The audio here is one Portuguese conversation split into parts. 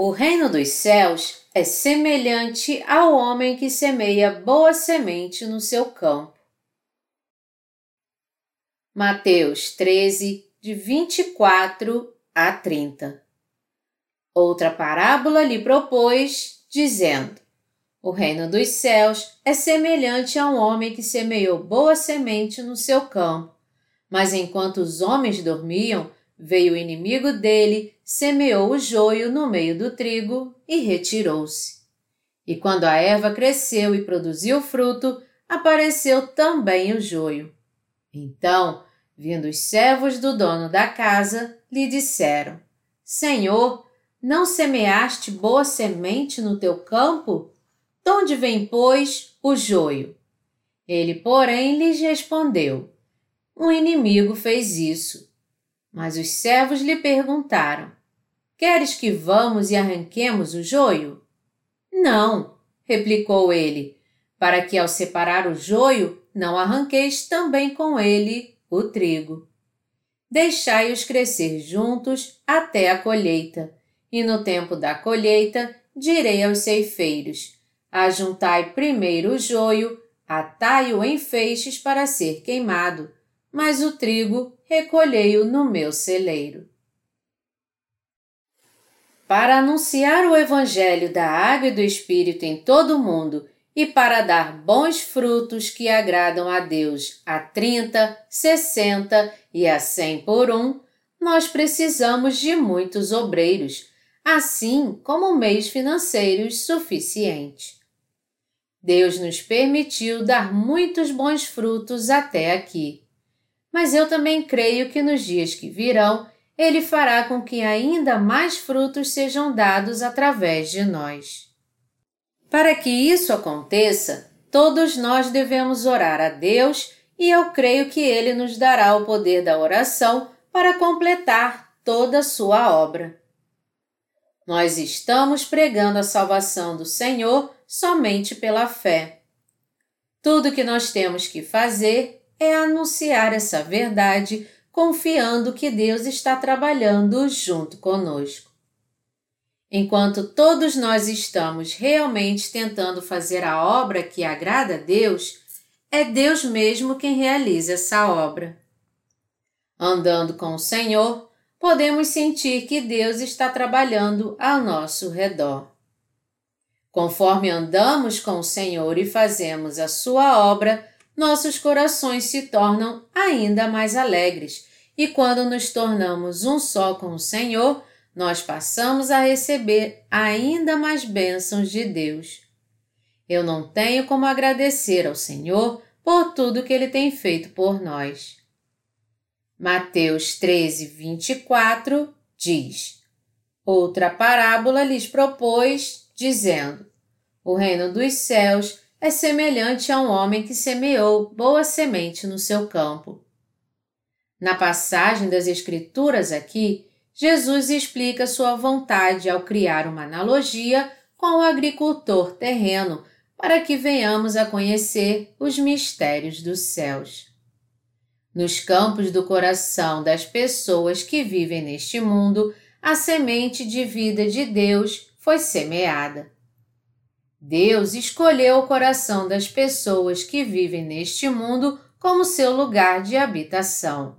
O reino dos céus é semelhante ao homem que semeia boa semente no seu campo. Mateus 13, de 24 a 30 Outra parábola lhe propôs, dizendo: O reino dos céus é semelhante a um homem que semeou boa semente no seu campo. Mas enquanto os homens dormiam, veio o inimigo dele, semeou o joio no meio do trigo e retirou-se. E quando a erva cresceu e produziu fruto, apareceu também o joio. Então, vindo os servos do dono da casa, lhe disseram: Senhor, não semeaste boa semente no teu campo? De onde vem, pois, o joio? Ele, porém, lhes respondeu: Um inimigo fez isso. Mas os servos lhe perguntaram: Queres que vamos e arranquemos o joio? Não, replicou ele, para que ao separar o joio não arranqueis também com ele o trigo. Deixai-os crescer juntos até a colheita e no tempo da colheita, direi aos ceifeiros: Ajuntai primeiro o joio, atai-o em feixes para ser queimado, mas o trigo recolhei-o no meu celeiro. Para anunciar o Evangelho da Água e do Espírito em todo o mundo e para dar bons frutos que agradam a Deus a 30, 60 e a 100 por um, nós precisamos de muitos obreiros assim como meios financeiros suficiente. Deus nos permitiu dar muitos bons frutos até aqui. Mas eu também creio que nos dias que virão, Ele fará com que ainda mais frutos sejam dados através de nós. Para que isso aconteça, todos nós devemos orar a Deus e eu creio que Ele nos dará o poder da oração para completar toda a sua obra. Nós estamos pregando a salvação do Senhor somente pela fé. Tudo que nós temos que fazer é anunciar essa verdade, confiando que Deus está trabalhando junto conosco. Enquanto todos nós estamos realmente tentando fazer a obra que agrada a Deus, é Deus mesmo quem realiza essa obra. Andando com o Senhor, podemos sentir que Deus está trabalhando ao nosso redor. Conforme andamos com o Senhor e fazemos a Sua obra, nossos corações se tornam ainda mais alegres, e quando nos tornamos um só com o Senhor, nós passamos a receber ainda mais bênçãos de Deus. Eu não tenho como agradecer ao Senhor por tudo que Ele tem feito por nós. Mateus 13, 24 diz: Outra parábola lhes propôs, dizendo: O reino dos céus é semelhante a um homem que semeou boa semente no seu campo. Na passagem das Escrituras aqui, Jesus explica sua vontade ao criar uma analogia com o agricultor terreno para que venhamos a conhecer os mistérios dos céus. Nos campos do coração das pessoas que vivem neste mundo, a semente de vida de Deus foi semeada. Deus escolheu o coração das pessoas que vivem neste mundo como seu lugar de habitação.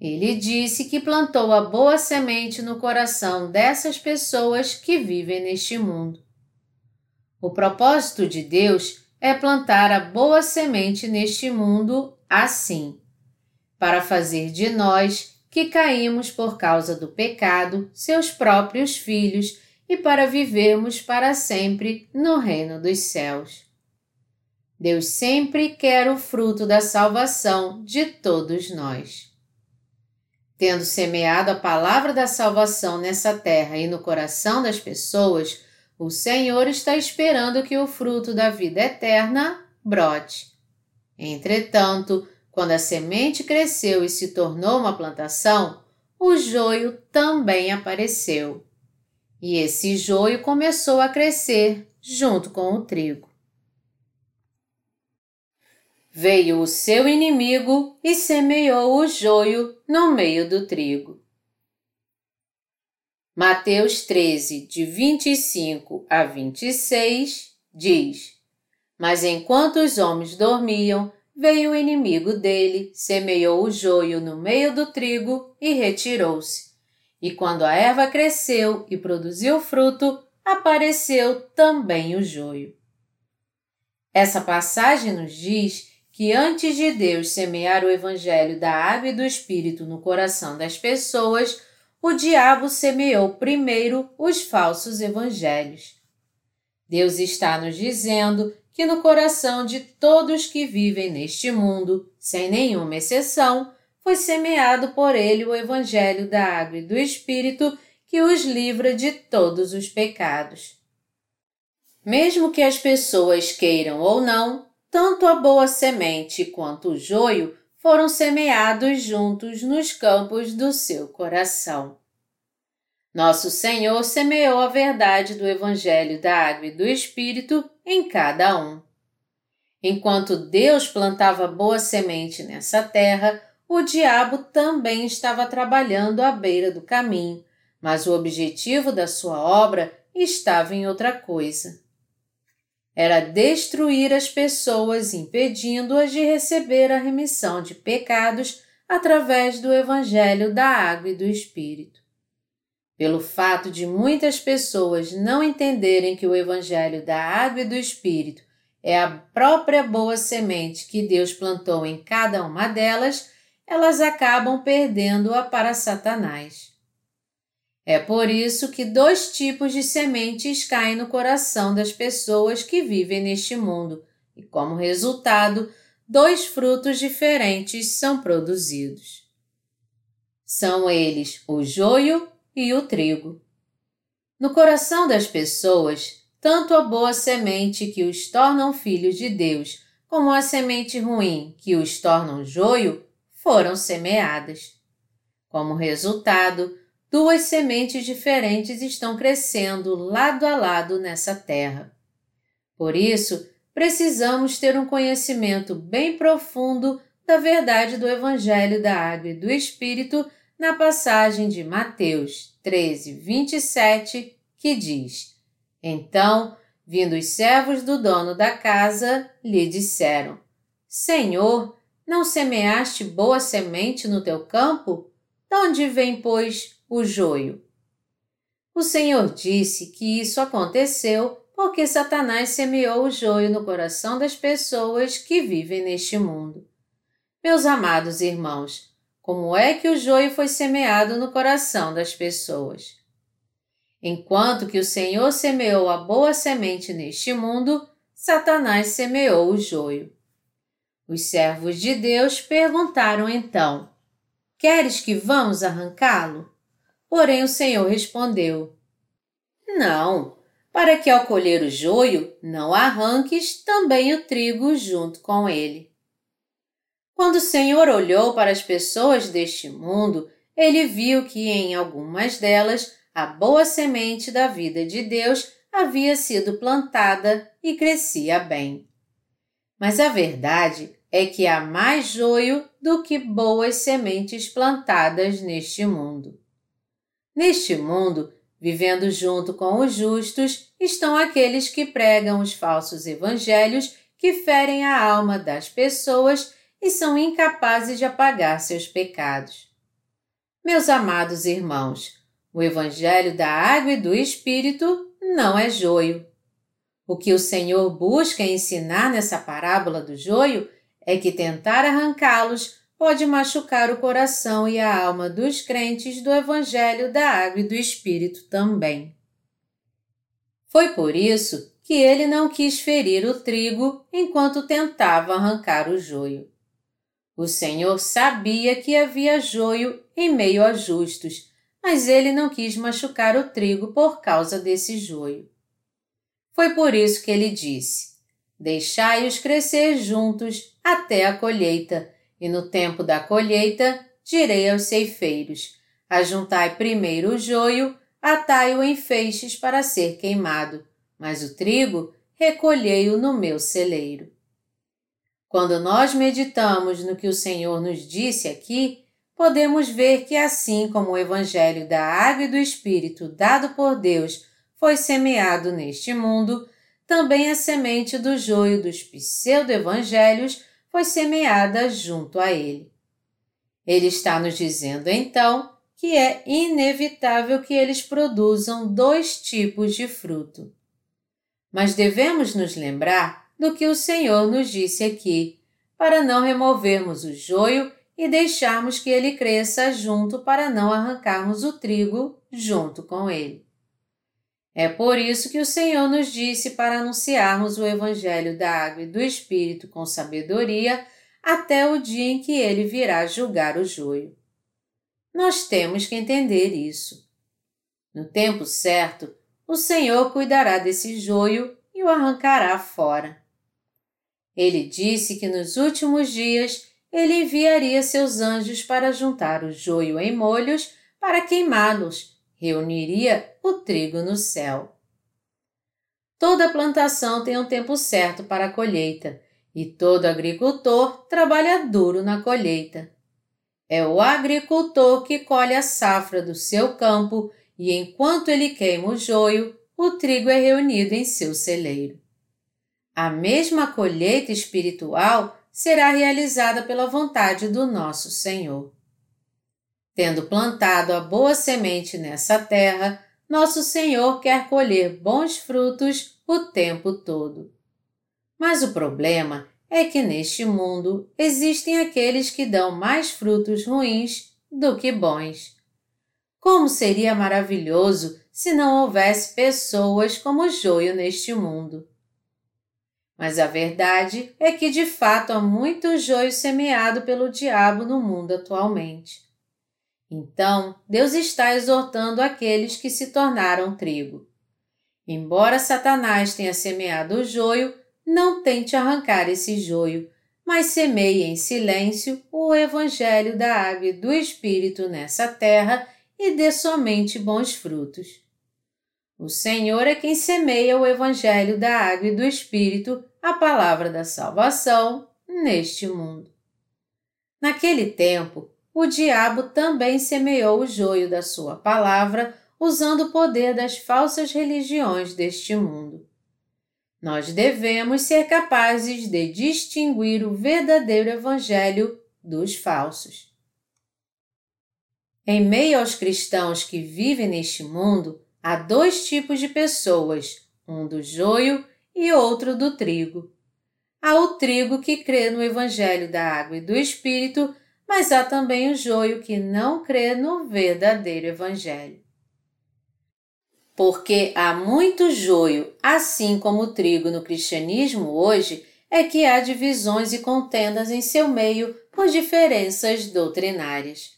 Ele disse que plantou a boa semente no coração dessas pessoas que vivem neste mundo. O propósito de Deus é plantar a boa semente neste mundo assim para fazer de nós, que caímos por causa do pecado, seus próprios filhos e para vivermos para sempre no reino dos céus. Deus sempre quer o fruto da salvação de todos nós. Tendo semeado a palavra da salvação nessa terra e no coração das pessoas, o Senhor está esperando que o fruto da vida eterna brote. Entretanto, quando a semente cresceu e se tornou uma plantação, o joio também apareceu. E esse joio começou a crescer junto com o trigo. Veio o seu inimigo e semeou o joio no meio do trigo. Mateus 13, de 25 a 26, diz: Mas enquanto os homens dormiam, veio o inimigo dele, semeou o joio no meio do trigo e retirou-se. E quando a erva cresceu e produziu fruto, apareceu também o joio. Essa passagem nos diz que antes de Deus semear o evangelho da água e do espírito no coração das pessoas, o diabo semeou primeiro os falsos evangelhos. Deus está nos dizendo que no coração de todos que vivem neste mundo, sem nenhuma exceção, foi semeado por ele o evangelho da água e do espírito que os livra de todos os pecados. Mesmo que as pessoas queiram ou não, tanto a boa semente quanto o joio foram semeados juntos nos campos do seu coração. Nosso Senhor semeou a verdade do Evangelho da Água e do Espírito em cada um. Enquanto Deus plantava boa semente nessa terra, o diabo também estava trabalhando à beira do caminho, mas o objetivo da sua obra estava em outra coisa era destruir as pessoas, impedindo-as de receber a remissão de pecados através do Evangelho da Água e do Espírito. Pelo fato de muitas pessoas não entenderem que o Evangelho da Água e do Espírito é a própria boa semente que Deus plantou em cada uma delas, elas acabam perdendo-a para Satanás. É por isso que dois tipos de sementes caem no coração das pessoas que vivem neste mundo, e como resultado, dois frutos diferentes são produzidos. São eles o joio e o trigo. No coração das pessoas, tanto a boa semente que os tornam filhos de Deus, como a semente ruim que os tornam joio, foram semeadas. Como resultado, duas sementes diferentes estão crescendo lado a lado nessa terra. Por isso, precisamos ter um conhecimento bem profundo da verdade do Evangelho da Água e do Espírito na passagem de Mateus 13, 27, que diz: Então, vindo os servos do dono da casa, lhe disseram: Senhor, não semeaste boa semente no teu campo? De onde vem, pois, o joio. O Senhor disse que isso aconteceu porque Satanás semeou o joio no coração das pessoas que vivem neste mundo. Meus amados irmãos, como é que o joio foi semeado no coração das pessoas? Enquanto que o Senhor semeou a boa semente neste mundo, Satanás semeou o joio. Os servos de Deus perguntaram então: Queres que vamos arrancá-lo? Porém o Senhor respondeu: Não, para que ao colher o joio não arranques também o trigo junto com ele. Quando o Senhor olhou para as pessoas deste mundo, ele viu que em algumas delas a boa semente da vida de Deus havia sido plantada e crescia bem. Mas a verdade é que há mais joio do que boas sementes plantadas neste mundo. Neste mundo, vivendo junto com os justos, estão aqueles que pregam os falsos evangelhos que ferem a alma das pessoas e são incapazes de apagar seus pecados. Meus amados irmãos, o Evangelho da Água e do Espírito não é joio. O que o Senhor busca ensinar nessa parábola do joio é que tentar arrancá-los pode machucar o coração e a alma dos crentes do Evangelho da Água e do Espírito também. Foi por isso que ele não quis ferir o trigo enquanto tentava arrancar o joio. O Senhor sabia que havia joio em meio a justos, mas ele não quis machucar o trigo por causa desse joio. Foi por isso que ele disse: Deixai-os crescer juntos até a colheita, e no tempo da colheita, direi aos ceifeiros: Ajuntai primeiro o joio, atai-o em feixes para ser queimado, mas o trigo recolhei-o no meu celeiro. Quando nós meditamos no que o Senhor nos disse aqui, podemos ver que, assim como o Evangelho da Água e do Espírito dado por Deus foi semeado neste mundo, também a semente do joio dos pseudo-evangelhos foi semeada junto a ele. Ele está nos dizendo então que é inevitável que eles produzam dois tipos de fruto. Mas devemos nos lembrar do que o Senhor nos disse aqui, para não removermos o joio e deixarmos que ele cresça junto para não arrancarmos o trigo junto com ele. É por isso que o Senhor nos disse para anunciarmos o Evangelho da Água e do Espírito com sabedoria até o dia em que ele virá julgar o joio. Nós temos que entender isso. No tempo certo, o Senhor cuidará desse joio e o arrancará fora. Ele disse que nos últimos dias ele enviaria seus anjos para juntar o joio em molhos para queimá-los, reuniria o trigo no céu. Toda plantação tem um tempo certo para a colheita e todo agricultor trabalha duro na colheita. É o agricultor que colhe a safra do seu campo e enquanto ele queima o joio, o trigo é reunido em seu celeiro. A mesma colheita espiritual será realizada pela vontade do nosso Senhor. Tendo plantado a boa semente nessa terra, nosso Senhor quer colher bons frutos o tempo todo. Mas o problema é que neste mundo existem aqueles que dão mais frutos ruins do que bons. Como seria maravilhoso se não houvesse pessoas como joio neste mundo! Mas a verdade é que de fato há muito joio semeado pelo diabo no mundo atualmente. Então, Deus está exortando aqueles que se tornaram trigo. Embora Satanás tenha semeado o joio, não tente arrancar esse joio, mas semeie em silêncio o Evangelho da Água e do Espírito nessa terra e dê somente bons frutos. O Senhor é quem semeia o Evangelho da Água e do Espírito, a palavra da salvação, neste mundo. Naquele tempo, o diabo também semeou o joio da sua palavra, usando o poder das falsas religiões deste mundo. Nós devemos ser capazes de distinguir o verdadeiro Evangelho dos falsos. Em meio aos cristãos que vivem neste mundo, Há dois tipos de pessoas, um do joio e outro do trigo. Há o trigo que crê no Evangelho da Água e do Espírito, mas há também o joio que não crê no verdadeiro Evangelho. Porque há muito joio, assim como o trigo no cristianismo hoje, é que há divisões e contendas em seu meio por diferenças doutrinárias.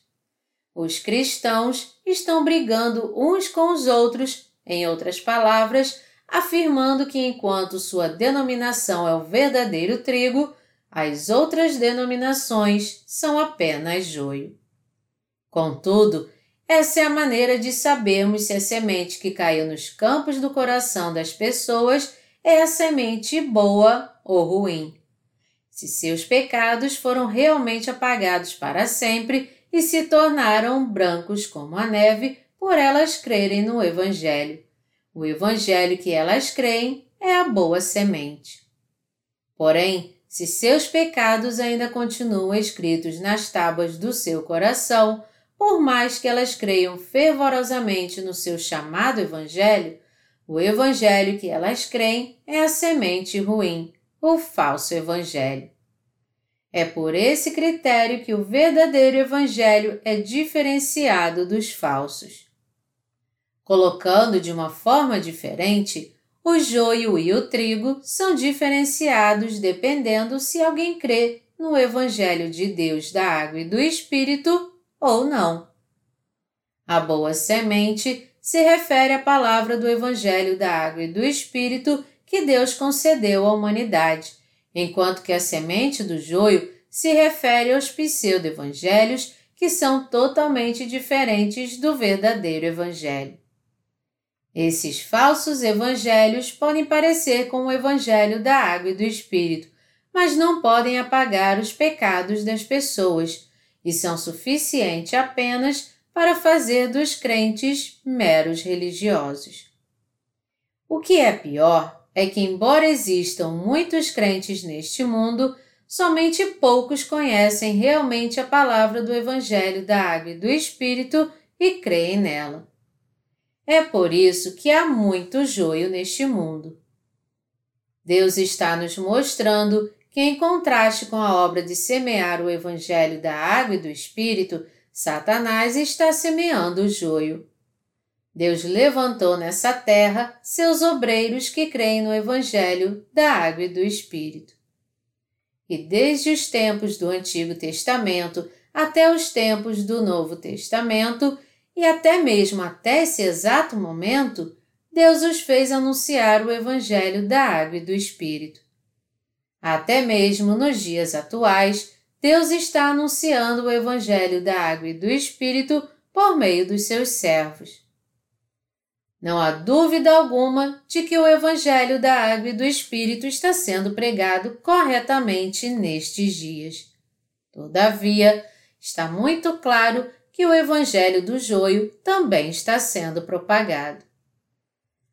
Os cristãos estão brigando uns com os outros, em outras palavras, afirmando que enquanto sua denominação é o verdadeiro trigo, as outras denominações são apenas joio. Contudo, essa é a maneira de sabermos se a semente que caiu nos campos do coração das pessoas é a semente boa ou ruim. Se seus pecados foram realmente apagados para sempre e se tornaram brancos como a neve por elas crerem no Evangelho. O Evangelho que elas creem é a boa semente. Porém, se seus pecados ainda continuam escritos nas tábuas do seu coração, por mais que elas creiam fervorosamente no seu chamado Evangelho, o Evangelho que elas creem é a semente ruim, o falso Evangelho. É por esse critério que o verdadeiro Evangelho é diferenciado dos falsos. Colocando de uma forma diferente, o joio e o trigo são diferenciados dependendo se alguém crê no Evangelho de Deus da água e do Espírito ou não. A boa semente se refere à palavra do Evangelho da água e do Espírito que Deus concedeu à humanidade enquanto que a semente do joio se refere aos pseudo-evangelhos que são totalmente diferentes do verdadeiro evangelho. Esses falsos evangelhos podem parecer com o evangelho da água e do espírito, mas não podem apagar os pecados das pessoas, e são suficientes apenas para fazer dos crentes meros religiosos. O que é pior é que, embora existam muitos crentes neste mundo, somente poucos conhecem realmente a palavra do Evangelho da Água e do Espírito e creem nela. É por isso que há muito joio neste mundo. Deus está nos mostrando que, em contraste com a obra de semear o Evangelho da Água e do Espírito, Satanás está semeando o joio. Deus levantou nessa terra seus obreiros que creem no Evangelho da Água e do Espírito. E desde os tempos do Antigo Testamento até os tempos do Novo Testamento, e até mesmo até esse exato momento, Deus os fez anunciar o Evangelho da Água e do Espírito. Até mesmo nos dias atuais, Deus está anunciando o Evangelho da Água e do Espírito por meio dos seus servos. Não há dúvida alguma de que o Evangelho da Água e do Espírito está sendo pregado corretamente nestes dias. Todavia, está muito claro que o Evangelho do joio também está sendo propagado.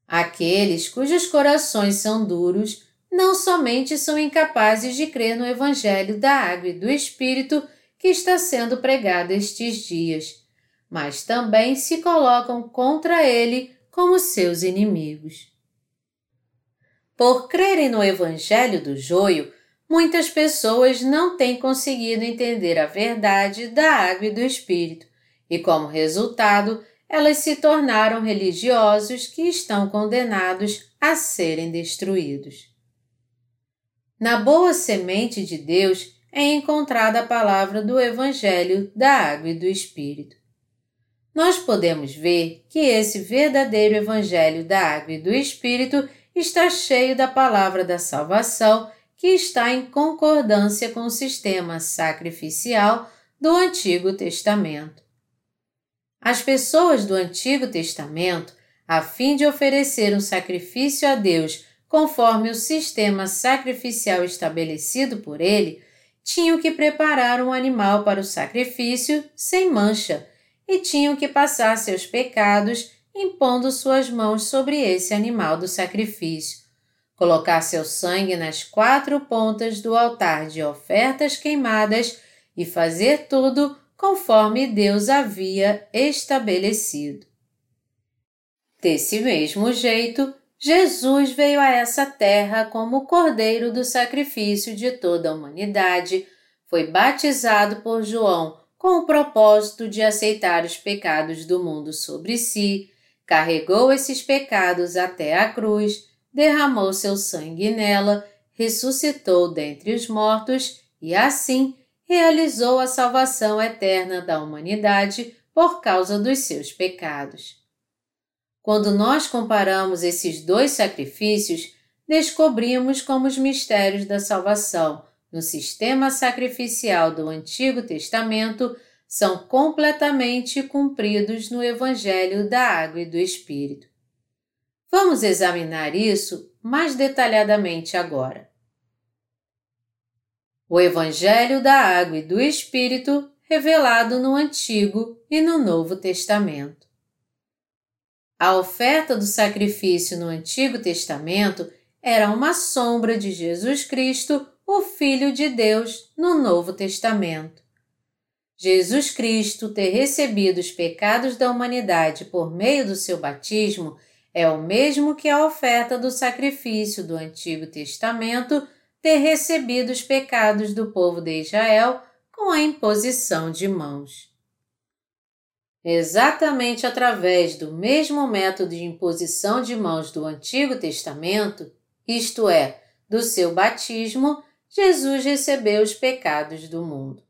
Aqueles cujos corações são duros não somente são incapazes de crer no Evangelho da Água e do Espírito que está sendo pregado estes dias, mas também se colocam contra ele como seus inimigos. Por crerem no Evangelho do Joio, muitas pessoas não têm conseguido entender a verdade da água e do Espírito, e como resultado, elas se tornaram religiosos que estão condenados a serem destruídos. Na boa semente de Deus é encontrada a palavra do Evangelho da Água e do Espírito nós podemos ver que esse verdadeiro Evangelho da Água e do Espírito está cheio da palavra da salvação que está em concordância com o sistema sacrificial do Antigo Testamento. As pessoas do Antigo Testamento, a fim de oferecer um sacrifício a Deus conforme o sistema sacrificial estabelecido por ele, tinham que preparar um animal para o sacrifício sem mancha e tinham que passar seus pecados impondo suas mãos sobre esse animal do sacrifício, colocar seu sangue nas quatro pontas do altar de ofertas queimadas e fazer tudo conforme Deus havia estabelecido. Desse mesmo jeito, Jesus veio a essa terra como Cordeiro do sacrifício de toda a humanidade, foi batizado por João com o propósito de aceitar os pecados do mundo sobre si, carregou esses pecados até a cruz, derramou seu sangue nela, ressuscitou dentre os mortos e, assim, realizou a salvação eterna da humanidade por causa dos seus pecados. Quando nós comparamos esses dois sacrifícios, descobrimos como os mistérios da salvação no sistema sacrificial do Antigo Testamento são completamente cumpridos no Evangelho da Água e do Espírito. Vamos examinar isso mais detalhadamente agora. O Evangelho da Água e do Espírito revelado no Antigo e no Novo Testamento. A oferta do sacrifício no Antigo Testamento era uma sombra de Jesus Cristo o Filho de Deus no Novo Testamento. Jesus Cristo ter recebido os pecados da humanidade por meio do seu batismo é o mesmo que a oferta do sacrifício do Antigo Testamento ter recebido os pecados do povo de Israel com a imposição de mãos. Exatamente através do mesmo método de imposição de mãos do Antigo Testamento, isto é, do seu batismo, Jesus recebeu os pecados do mundo.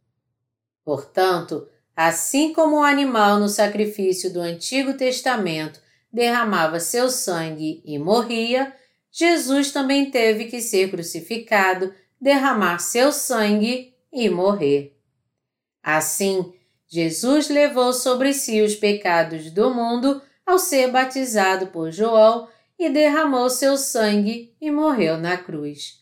Portanto, assim como o animal no sacrifício do Antigo Testamento derramava seu sangue e morria, Jesus também teve que ser crucificado, derramar seu sangue e morrer. Assim, Jesus levou sobre si os pecados do mundo ao ser batizado por João e derramou seu sangue e morreu na cruz.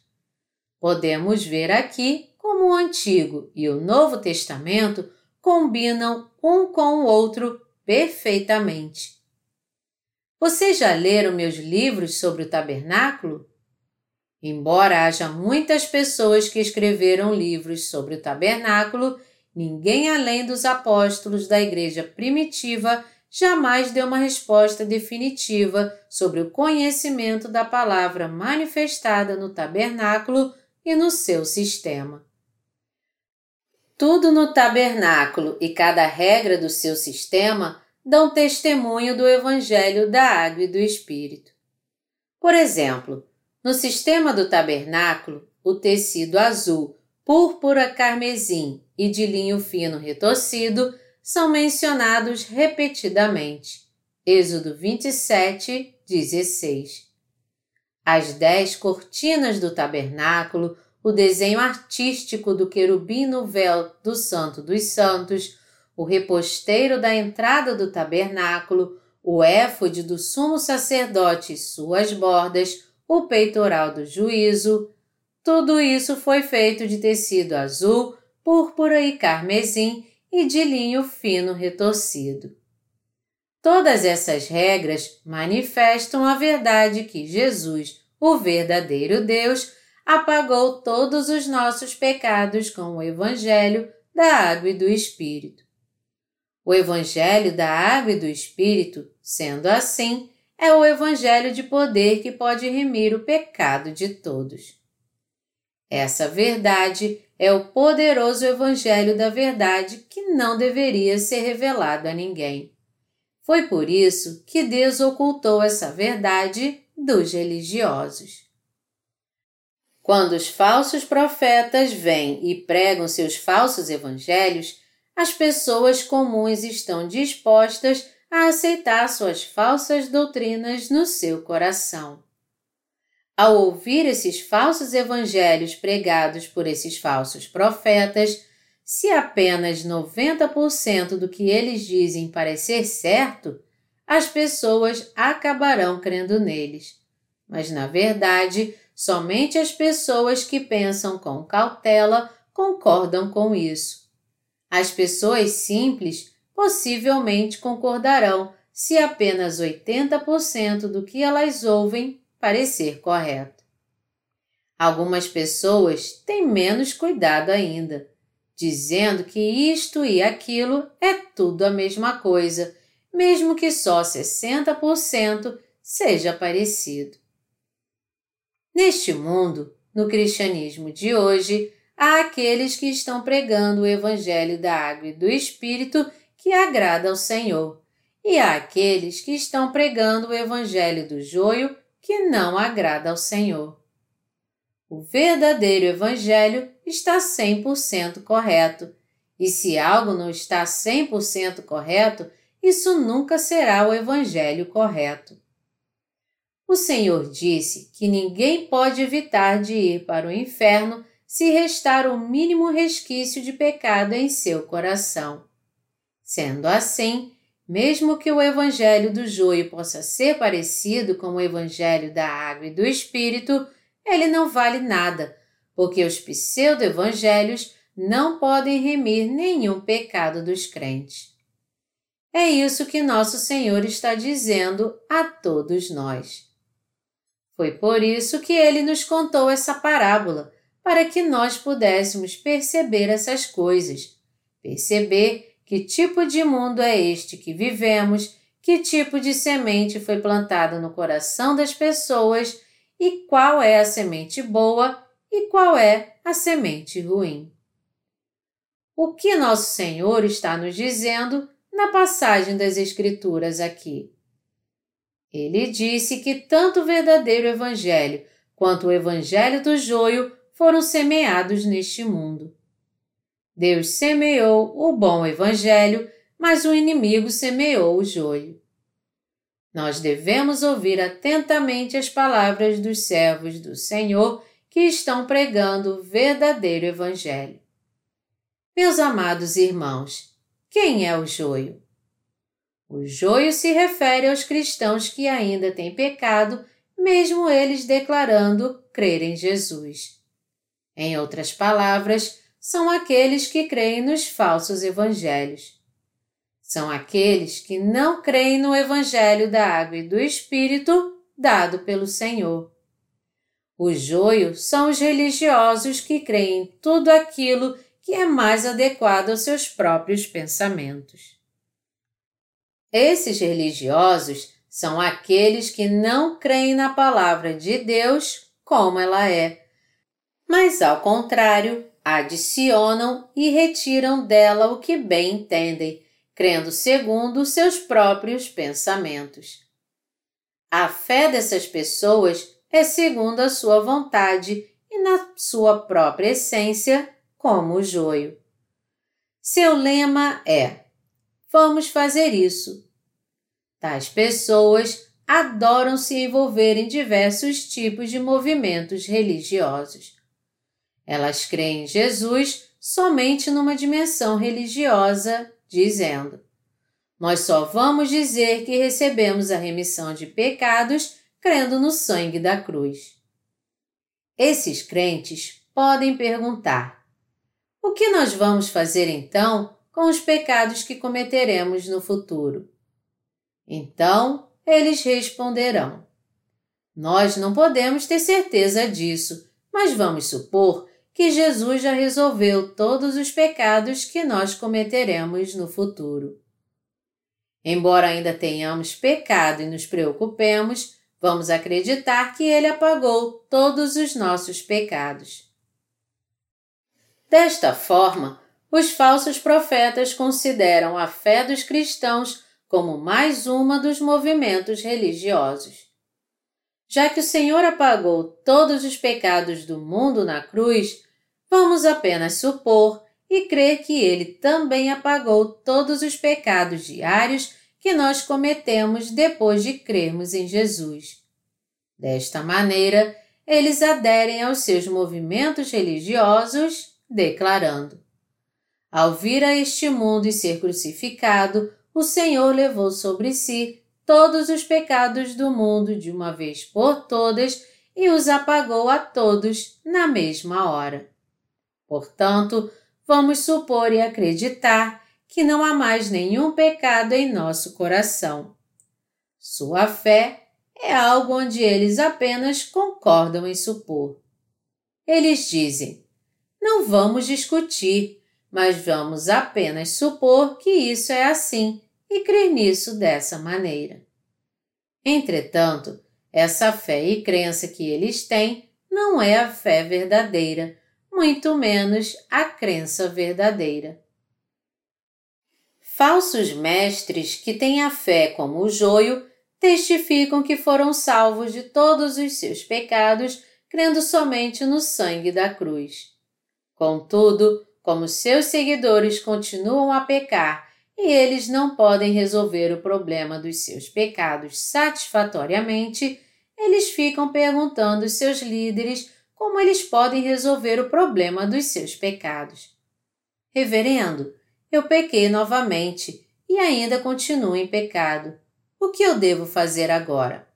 Podemos ver aqui como o Antigo e o Novo Testamento combinam um com o outro perfeitamente. Vocês já leram meus livros sobre o tabernáculo? Embora haja muitas pessoas que escreveram livros sobre o tabernáculo, ninguém além dos apóstolos da igreja primitiva jamais deu uma resposta definitiva sobre o conhecimento da palavra manifestada no tabernáculo e no seu sistema. Tudo no tabernáculo e cada regra do seu sistema dão testemunho do Evangelho da Água e do Espírito. Por exemplo, no sistema do tabernáculo, o tecido azul, púrpura carmesim e de linho fino retorcido são mencionados repetidamente. Êxodo 27, 16. As dez cortinas do tabernáculo, o desenho artístico do querubim no véu do Santo dos Santos, o reposteiro da entrada do tabernáculo, o éfode do sumo sacerdote e suas bordas, o peitoral do juízo, tudo isso foi feito de tecido azul, púrpura e carmesim e de linho fino retorcido. Todas essas regras manifestam a verdade que Jesus, o verdadeiro Deus, apagou todos os nossos pecados com o Evangelho da Água e do Espírito. O Evangelho da Água e do Espírito, sendo assim, é o Evangelho de poder que pode remir o pecado de todos. Essa verdade é o poderoso Evangelho da Verdade que não deveria ser revelado a ninguém. Foi por isso que Deus ocultou essa verdade dos religiosos. Quando os falsos profetas vêm e pregam seus falsos evangelhos, as pessoas comuns estão dispostas a aceitar suas falsas doutrinas no seu coração. Ao ouvir esses falsos evangelhos pregados por esses falsos profetas, se apenas 90% do que eles dizem parecer certo, as pessoas acabarão crendo neles. Mas, na verdade, somente as pessoas que pensam com cautela concordam com isso. As pessoas simples possivelmente concordarão se apenas 80% do que elas ouvem parecer correto. Algumas pessoas têm menos cuidado ainda, dizendo que isto e aquilo é tudo a mesma coisa, mesmo que só 60% seja parecido. Neste mundo, no cristianismo de hoje, há aqueles que estão pregando o Evangelho da Água e do Espírito que agrada ao Senhor, e há aqueles que estão pregando o Evangelho do joio que não agrada ao Senhor. O verdadeiro Evangelho está 100% correto, e se algo não está 100% correto, isso nunca será o Evangelho correto. O Senhor disse que ninguém pode evitar de ir para o inferno se restar o mínimo resquício de pecado em seu coração. Sendo assim, mesmo que o Evangelho do joio possa ser parecido com o Evangelho da água e do Espírito, ele não vale nada, porque os pseudo-evangelhos não podem remir nenhum pecado dos crentes. É isso que nosso Senhor está dizendo a todos nós. Foi por isso que ele nos contou essa parábola para que nós pudéssemos perceber essas coisas, perceber que tipo de mundo é este que vivemos, que tipo de semente foi plantada no coração das pessoas e qual é a semente boa e qual é a semente ruim. O que Nosso Senhor está nos dizendo na passagem das Escrituras aqui? Ele disse que tanto o verdadeiro Evangelho quanto o Evangelho do joio foram semeados neste mundo. Deus semeou o bom evangelho, mas o inimigo semeou o joio. Nós devemos ouvir atentamente as palavras dos servos do Senhor que estão pregando o verdadeiro evangelho. Meus amados irmãos, quem é o joio? O joio se refere aos cristãos que ainda têm pecado, mesmo eles declarando crer em Jesus. Em outras palavras, são aqueles que creem nos falsos evangelhos. São aqueles que não creem no evangelho da água e do Espírito dado pelo Senhor. O joio são os religiosos que creem em tudo aquilo que é mais adequado aos seus próprios pensamentos. Esses religiosos são aqueles que não creem na palavra de Deus como ela é, mas ao contrário, adicionam e retiram dela o que bem entendem, crendo segundo seus próprios pensamentos. A fé dessas pessoas é segundo a sua vontade e na sua própria essência como o joio. Seu lema é: Vamos fazer isso. Tais pessoas adoram se envolver em diversos tipos de movimentos religiosos. Elas creem em Jesus somente numa dimensão religiosa, dizendo: Nós só vamos dizer que recebemos a remissão de pecados crendo no sangue da cruz. Esses crentes podem perguntar: o que nós vamos fazer então com os pecados que cometeremos no futuro? Então eles responderão: Nós não podemos ter certeza disso, mas vamos supor que Jesus já resolveu todos os pecados que nós cometeremos no futuro. Embora ainda tenhamos pecado e nos preocupemos, vamos acreditar que Ele apagou todos os nossos pecados. Desta forma, os falsos profetas consideram a fé dos cristãos como mais uma dos movimentos religiosos. Já que o Senhor apagou todos os pecados do mundo na cruz, vamos apenas supor e crer que ele também apagou todos os pecados diários que nós cometemos depois de crermos em Jesus. Desta maneira, eles aderem aos seus movimentos religiosos declarando: Ao vir a este mundo e ser crucificado, o Senhor levou sobre si todos os pecados do mundo de uma vez por todas e os apagou a todos na mesma hora. Portanto, vamos supor e acreditar que não há mais nenhum pecado em nosso coração. Sua fé é algo onde eles apenas concordam em supor. Eles dizem: não vamos discutir, mas vamos apenas supor que isso é assim e crer nisso dessa maneira. Entretanto, essa fé e crença que eles têm não é a fé verdadeira, muito menos a crença verdadeira. Falsos mestres que têm a fé como o joio testificam que foram salvos de todos os seus pecados crendo somente no sangue da cruz. Contudo, como seus seguidores continuam a pecar e eles não podem resolver o problema dos seus pecados satisfatoriamente, eles ficam perguntando seus líderes como eles podem resolver o problema dos seus pecados. Reverendo, eu pequei novamente e ainda continuo em pecado. O que eu devo fazer agora?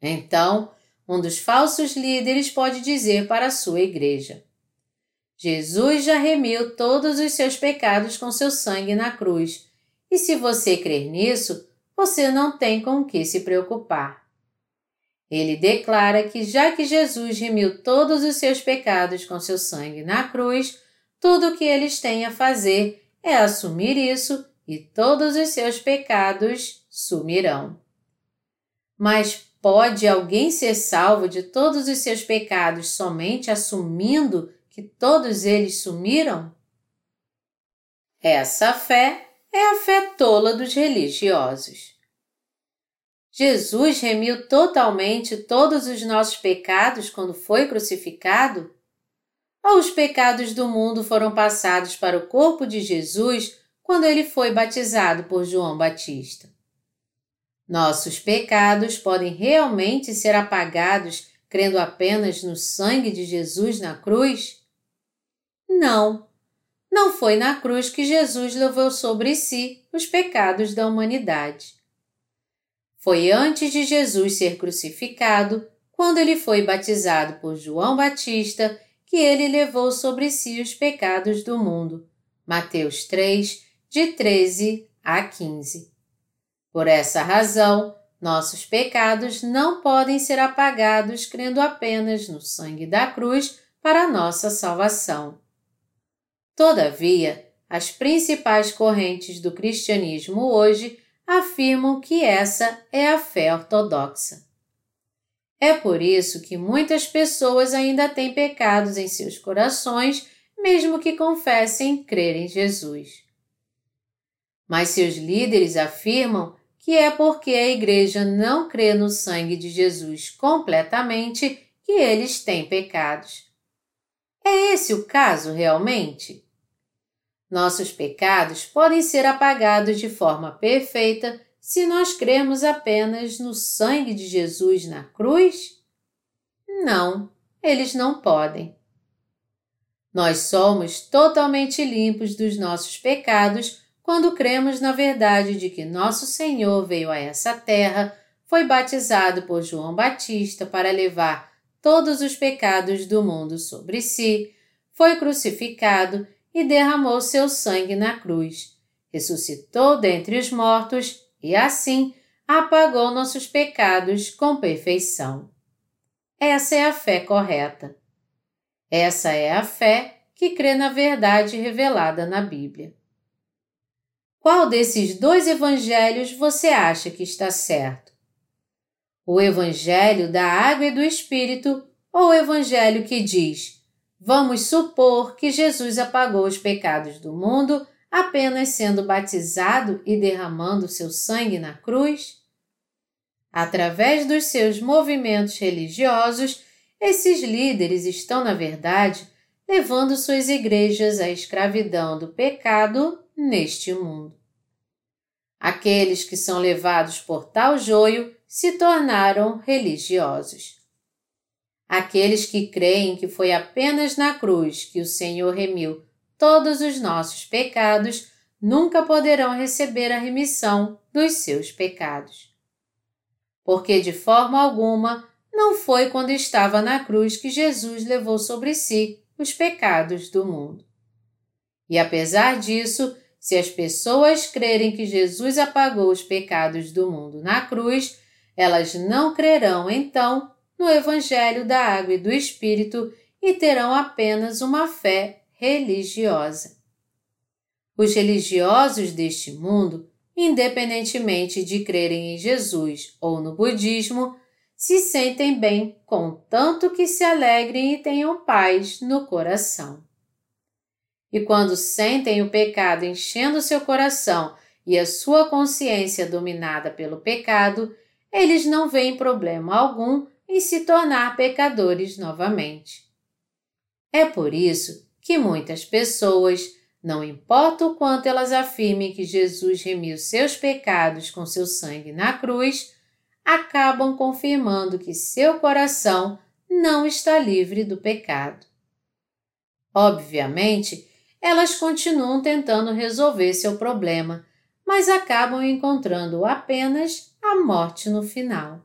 Então, um dos falsos líderes pode dizer para a sua igreja: Jesus já remiu todos os seus pecados com seu sangue na cruz, e se você crer nisso, você não tem com o que se preocupar. Ele declara que já que Jesus remiu todos os seus pecados com seu sangue na cruz, tudo o que eles têm a fazer é assumir isso e todos os seus pecados sumirão. Mas pode alguém ser salvo de todos os seus pecados somente assumindo que todos eles sumiram? Essa fé é a fé tola dos religiosos. Jesus remiu totalmente todos os nossos pecados quando foi crucificado? Ou os pecados do mundo foram passados para o corpo de Jesus quando ele foi batizado por João Batista? Nossos pecados podem realmente ser apagados crendo apenas no sangue de Jesus na cruz? Não, não foi na cruz que Jesus levou sobre si os pecados da humanidade. Foi antes de Jesus ser crucificado, quando ele foi batizado por João Batista, que ele levou sobre si os pecados do mundo. Mateus 3, de 13 a 15. Por essa razão, nossos pecados não podem ser apagados crendo apenas no sangue da cruz para nossa salvação. Todavia, as principais correntes do cristianismo hoje afirmam que essa é a fé ortodoxa. É por isso que muitas pessoas ainda têm pecados em seus corações, mesmo que confessem crer em Jesus. Mas seus líderes afirmam que é porque a Igreja não crê no sangue de Jesus completamente que eles têm pecados. É esse o caso realmente? Nossos pecados podem ser apagados de forma perfeita se nós cremos apenas no sangue de Jesus na cruz? Não, eles não podem. Nós somos totalmente limpos dos nossos pecados quando cremos na verdade de que nosso Senhor veio a essa terra, foi batizado por João Batista para levar todos os pecados do mundo sobre si, foi crucificado e derramou seu sangue na cruz, ressuscitou dentre os mortos e assim apagou nossos pecados com perfeição. Essa é a fé correta. Essa é a fé que crê na verdade revelada na Bíblia. Qual desses dois evangelhos você acha que está certo? O evangelho da água e do espírito ou o evangelho que diz: Vamos supor que Jesus apagou os pecados do mundo apenas sendo batizado e derramando seu sangue na cruz? Através dos seus movimentos religiosos, esses líderes estão, na verdade, levando suas igrejas à escravidão do pecado neste mundo. Aqueles que são levados por tal joio se tornaram religiosos. Aqueles que creem que foi apenas na cruz que o Senhor remiu todos os nossos pecados nunca poderão receber a remissão dos seus pecados. Porque de forma alguma não foi quando estava na cruz que Jesus levou sobre si os pecados do mundo. E apesar disso, se as pessoas crerem que Jesus apagou os pecados do mundo na cruz, elas não crerão então no Evangelho da Água e do Espírito e terão apenas uma fé religiosa. Os religiosos deste mundo, independentemente de crerem em Jesus ou no budismo, se sentem bem contanto que se alegrem e tenham paz no coração. E quando sentem o pecado enchendo seu coração e a sua consciência dominada pelo pecado, eles não veem problema algum em se tornar pecadores novamente. É por isso que muitas pessoas, não importa o quanto elas afirmem que Jesus remiu seus pecados com seu sangue na cruz, acabam confirmando que seu coração não está livre do pecado. Obviamente, elas continuam tentando resolver seu problema, mas acabam encontrando apenas a morte no final.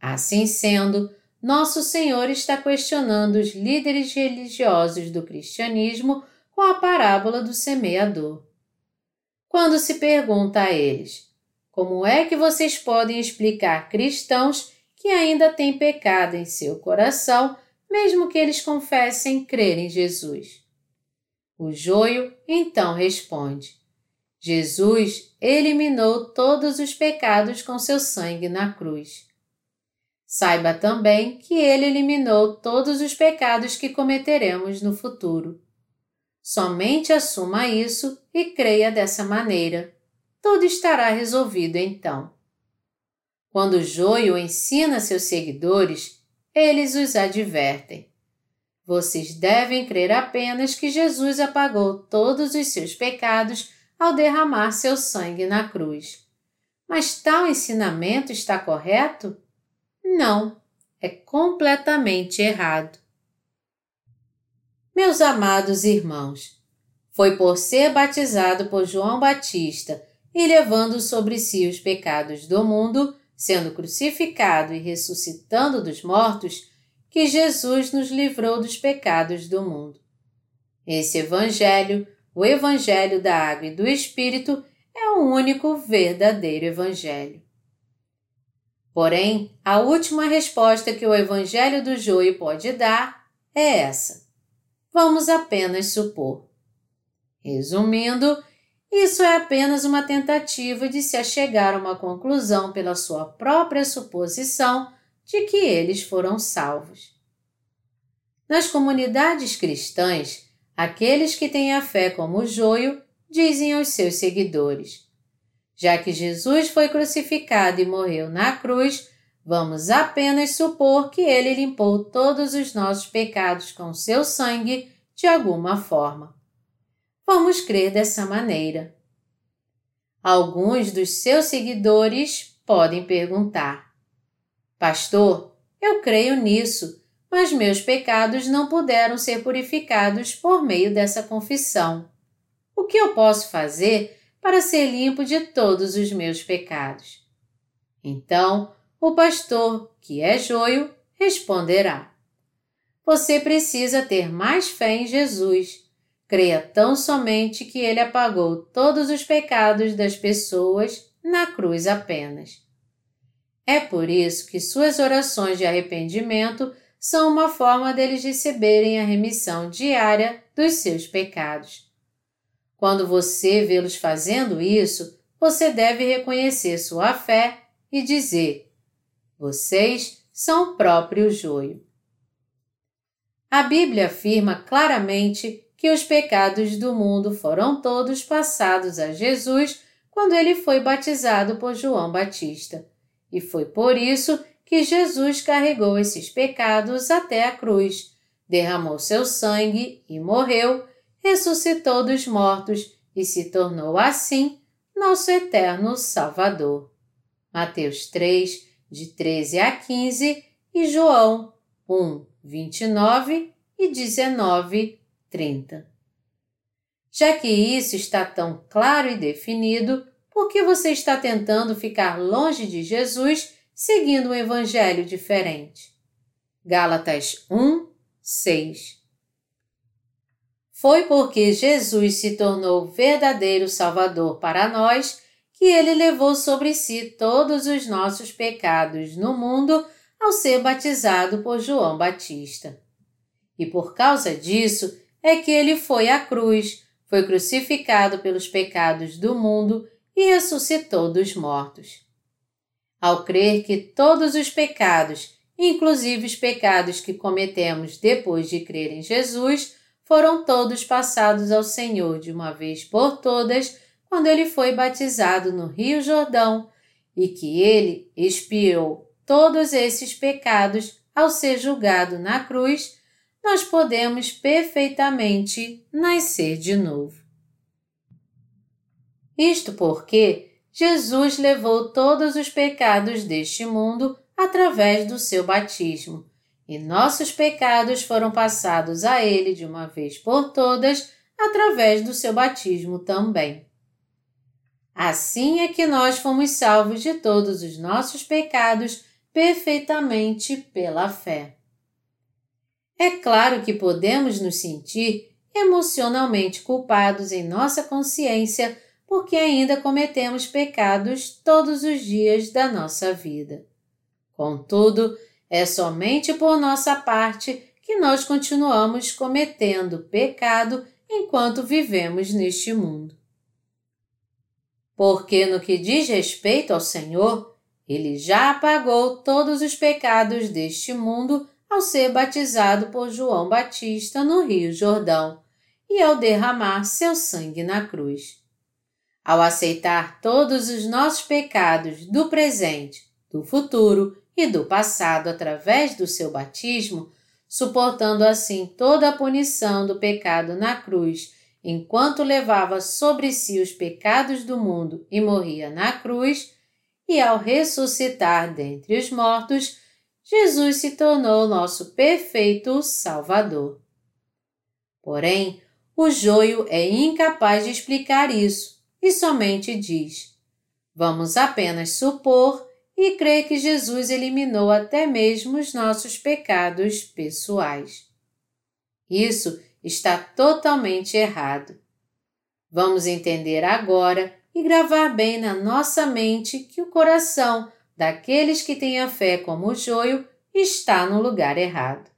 Assim sendo, nosso Senhor está questionando os líderes religiosos do cristianismo com a parábola do semeador. Quando se pergunta a eles: como é que vocês podem explicar cristãos que ainda têm pecado em seu coração, mesmo que eles confessem crer em Jesus? O joio então responde: Jesus eliminou todos os pecados com seu sangue na cruz. Saiba também que ele eliminou todos os pecados que cometeremos no futuro. Somente assuma isso e creia dessa maneira. Tudo estará resolvido então. Quando joio ensina seus seguidores, eles os advertem. Vocês devem crer apenas que Jesus apagou todos os seus pecados ao derramar seu sangue na cruz. Mas tal ensinamento está correto? Não, é completamente errado. Meus amados irmãos, foi por ser batizado por João Batista e levando sobre si os pecados do mundo, sendo crucificado e ressuscitando dos mortos, que Jesus nos livrou dos pecados do mundo. Esse Evangelho, o Evangelho da Água e do Espírito, é o único verdadeiro Evangelho. Porém, a última resposta que o Evangelho do Joio pode dar é essa. Vamos apenas supor. Resumindo, isso é apenas uma tentativa de se achegar a uma conclusão pela sua própria suposição de que eles foram salvos. Nas comunidades cristãs, aqueles que têm a fé como joio dizem aos seus seguidores: Já que Jesus foi crucificado e morreu na cruz, vamos apenas supor que ele limpou todos os nossos pecados com seu sangue de alguma forma. Vamos crer dessa maneira. Alguns dos seus seguidores podem perguntar: Pastor, eu creio nisso, mas meus pecados não puderam ser purificados por meio dessa confissão. O que eu posso fazer para ser limpo de todos os meus pecados? Então, o pastor, que é joio, responderá: Você precisa ter mais fé em Jesus. Creia tão somente que ele apagou todos os pecados das pessoas na cruz apenas. É por isso que suas orações de arrependimento são uma forma deles receberem a remissão diária dos seus pecados. Quando você vê-los fazendo isso, você deve reconhecer sua fé e dizer: Vocês são o próprio joio. A Bíblia afirma claramente que os pecados do mundo foram todos passados a Jesus quando ele foi batizado por João Batista. E foi por isso que Jesus carregou esses pecados até a cruz, derramou seu sangue e morreu, ressuscitou dos mortos e se tornou assim nosso eterno Salvador. Mateus 3, de 13 a 15 e João 1, 29 e 19, 30. Já que isso está tão claro e definido, por que você está tentando ficar longe de Jesus seguindo um evangelho diferente? Gálatas 1, 6 Foi porque Jesus se tornou verdadeiro Salvador para nós que ele levou sobre si todos os nossos pecados no mundo ao ser batizado por João Batista. E por causa disso é que ele foi à cruz, foi crucificado pelos pecados do mundo e ressuscitou dos mortos. Ao crer que todos os pecados, inclusive os pecados que cometemos depois de crer em Jesus, foram todos passados ao Senhor de uma vez por todas, quando ele foi batizado no Rio Jordão, e que ele expiou todos esses pecados ao ser julgado na cruz, nós podemos perfeitamente nascer de novo. Isto porque Jesus levou todos os pecados deste mundo através do seu batismo, e nossos pecados foram passados a Ele de uma vez por todas através do seu batismo também. Assim é que nós fomos salvos de todos os nossos pecados perfeitamente pela fé. É claro que podemos nos sentir emocionalmente culpados em nossa consciência porque ainda cometemos pecados todos os dias da nossa vida. Contudo, é somente por nossa parte que nós continuamos cometendo pecado enquanto vivemos neste mundo. Porque no que diz respeito ao Senhor, ele já apagou todos os pecados deste mundo ao ser batizado por João Batista no Rio Jordão e ao derramar seu sangue na cruz. Ao aceitar todos os nossos pecados do presente, do futuro e do passado através do seu batismo, suportando assim toda a punição do pecado na cruz, enquanto levava sobre si os pecados do mundo e morria na cruz, e ao ressuscitar dentre os mortos, Jesus se tornou nosso perfeito Salvador. Porém, o joio é incapaz de explicar isso e somente diz: Vamos apenas supor e crê que Jesus eliminou até mesmo os nossos pecados pessoais. Isso está totalmente errado. Vamos entender agora e gravar bem na nossa mente que o coração daqueles que têm a fé como o joio está no lugar errado.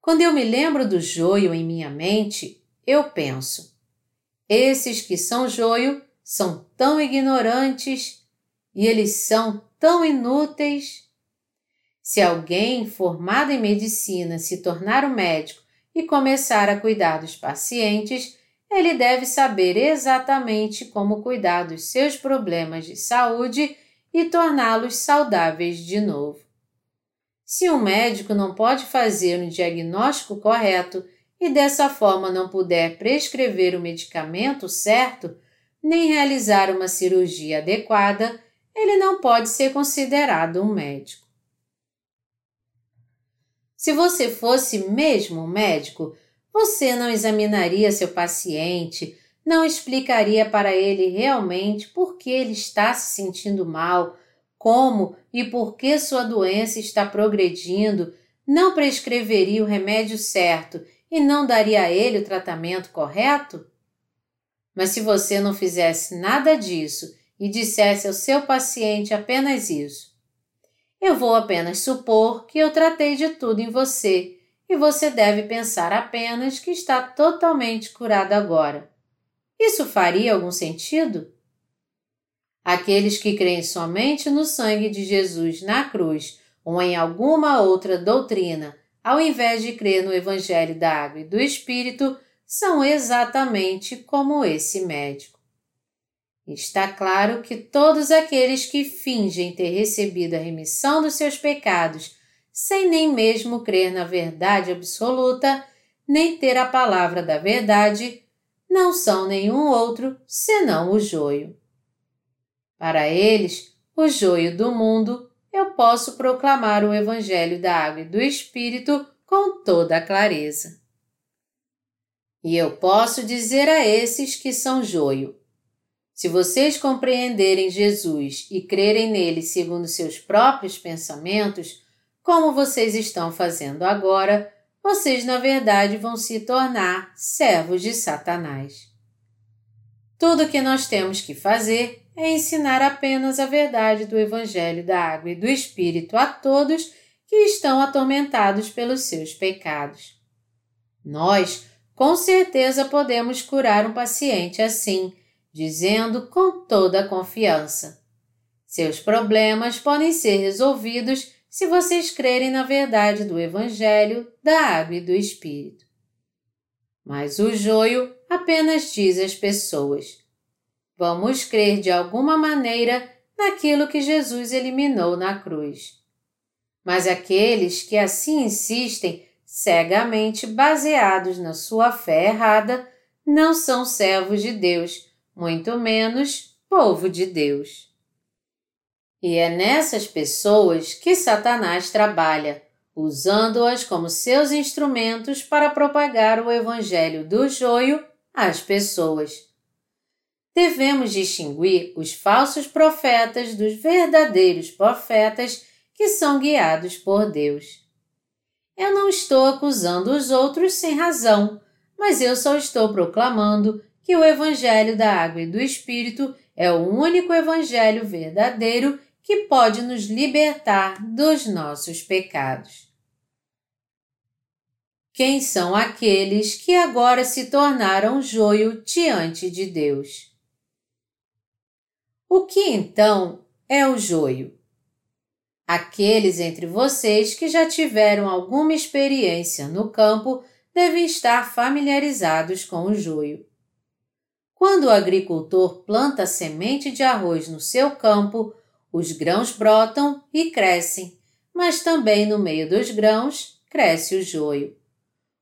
Quando eu me lembro do joio em minha mente, eu penso: esses que são joio são tão ignorantes e eles são tão inúteis. Se alguém formado em medicina se tornar um médico e começar a cuidar dos pacientes, ele deve saber exatamente como cuidar dos seus problemas de saúde e torná-los saudáveis de novo. Se um médico não pode fazer um diagnóstico correto e dessa forma não puder prescrever o medicamento certo, nem realizar uma cirurgia adequada, ele não pode ser considerado um médico. Se você fosse mesmo um médico, você não examinaria seu paciente, não explicaria para ele realmente por que ele está se sentindo mal, como e por que sua doença está progredindo, não prescreveria o remédio certo e não daria a ele o tratamento correto? Mas se você não fizesse nada disso e dissesse ao seu paciente apenas isso, eu vou apenas supor que eu tratei de tudo em você e você deve pensar apenas que está totalmente curado agora. Isso faria algum sentido? Aqueles que creem somente no sangue de Jesus na cruz ou em alguma outra doutrina, ao invés de crer no Evangelho da Água e do Espírito, são exatamente como esse médico. Está claro que todos aqueles que fingem ter recebido a remissão dos seus pecados sem nem mesmo crer na verdade absoluta, nem ter a palavra da verdade, não são nenhum outro senão o joio. Para eles, o joio do mundo, eu posso proclamar o Evangelho da Água e do Espírito com toda a clareza. E eu posso dizer a esses que são joio: se vocês compreenderem Jesus e crerem nele segundo seus próprios pensamentos, como vocês estão fazendo agora, vocês na verdade vão se tornar servos de Satanás. Tudo o que nós temos que fazer é ensinar apenas a verdade do Evangelho da Água e do Espírito a todos que estão atormentados pelos seus pecados. Nós com certeza podemos curar um paciente assim, dizendo com toda a confiança: Seus problemas podem ser resolvidos se vocês crerem na verdade do Evangelho, da água e do Espírito. Mas o joio apenas diz às pessoas: Vamos crer de alguma maneira naquilo que Jesus eliminou na cruz. Mas aqueles que assim insistem cegamente baseados na sua fé errada, não são servos de Deus, muito menos povo de Deus. E é nessas pessoas que Satanás trabalha, usando-as como seus instrumentos para propagar o evangelho do joio às pessoas. Devemos distinguir os falsos profetas dos verdadeiros profetas que são guiados por Deus. Eu não estou acusando os outros sem razão, mas eu só estou proclamando que o Evangelho da Água e do Espírito é o único Evangelho verdadeiro que pode nos libertar dos nossos pecados. Quem são aqueles que agora se tornaram joio diante de Deus? O que então é o joio? Aqueles entre vocês que já tiveram alguma experiência no campo devem estar familiarizados com o joio. Quando o agricultor planta semente de arroz no seu campo, os grãos brotam e crescem, mas também no meio dos grãos cresce o joio.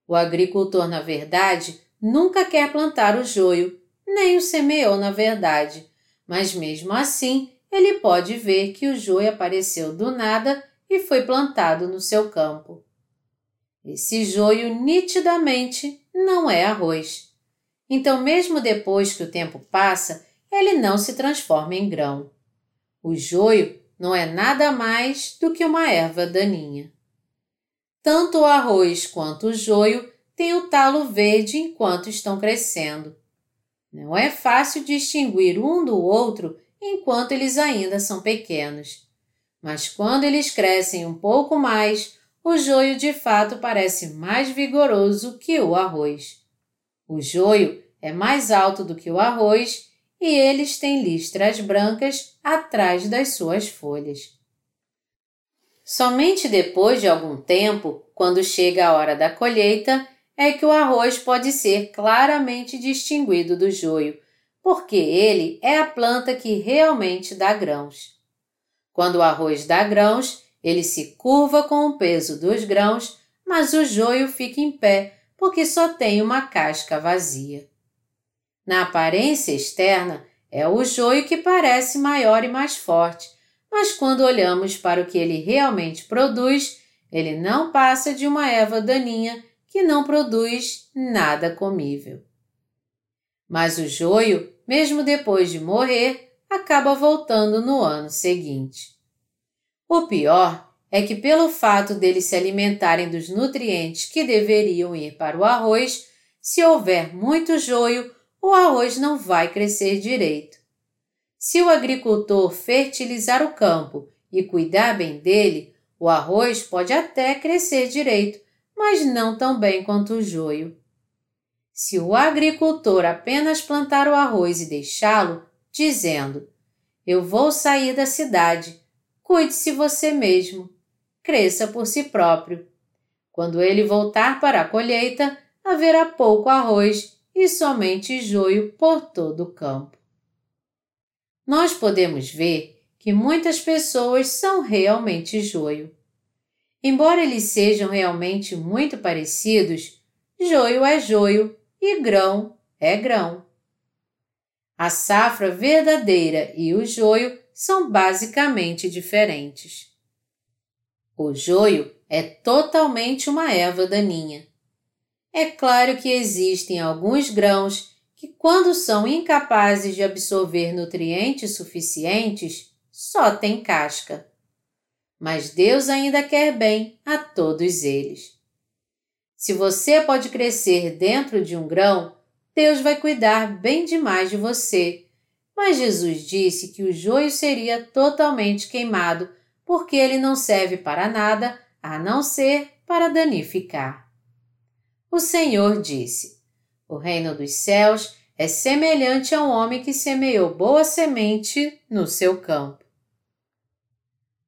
O agricultor, na verdade, nunca quer plantar o joio, nem o semeou na verdade, mas mesmo assim ele pode ver que o joio apareceu do nada e foi plantado no seu campo. Esse joio nitidamente não é arroz. Então, mesmo depois que o tempo passa, ele não se transforma em grão. O joio não é nada mais do que uma erva daninha. Tanto o arroz quanto o joio têm o talo verde enquanto estão crescendo. Não é fácil distinguir um do outro enquanto eles ainda são pequenos. Mas quando eles crescem um pouco mais, o joio de fato parece mais vigoroso que o arroz. O joio é mais alto do que o arroz e eles têm listras brancas atrás das suas folhas. Somente depois de algum tempo, quando chega a hora da colheita, é que o arroz pode ser claramente distinguido do joio, porque ele é a planta que realmente dá grãos. Quando o arroz dá grãos, ele se curva com o peso dos grãos, mas o joio fica em pé porque só tem uma casca vazia. Na aparência externa, é o joio que parece maior e mais forte, mas quando olhamos para o que ele realmente produz, ele não passa de uma erva daninha que não produz nada comível. Mas o joio, mesmo depois de morrer, acaba voltando no ano seguinte. O pior é que, pelo fato deles se alimentarem dos nutrientes que deveriam ir para o arroz, se houver muito joio, o arroz não vai crescer direito. Se o agricultor fertilizar o campo e cuidar bem dele, o arroz pode até crescer direito, mas não tão bem quanto o joio. Se o agricultor apenas plantar o arroz e deixá-lo, dizendo: Eu vou sair da cidade, cuide-se você mesmo, cresça por si próprio. Quando ele voltar para a colheita, haverá pouco arroz e somente joio por todo o campo. Nós podemos ver que muitas pessoas são realmente joio. Embora eles sejam realmente muito parecidos, joio é joio e grão é grão. A safra verdadeira e o joio são basicamente diferentes. O joio é totalmente uma erva daninha. É claro que existem alguns grãos que, quando são incapazes de absorver nutrientes suficientes, só têm casca. Mas Deus ainda quer bem a todos eles. Se você pode crescer dentro de um grão, Deus vai cuidar bem demais de você. Mas Jesus disse que o joio seria totalmente queimado, porque ele não serve para nada a não ser para danificar. O Senhor disse: O reino dos céus é semelhante a um homem que semeou boa semente no seu campo.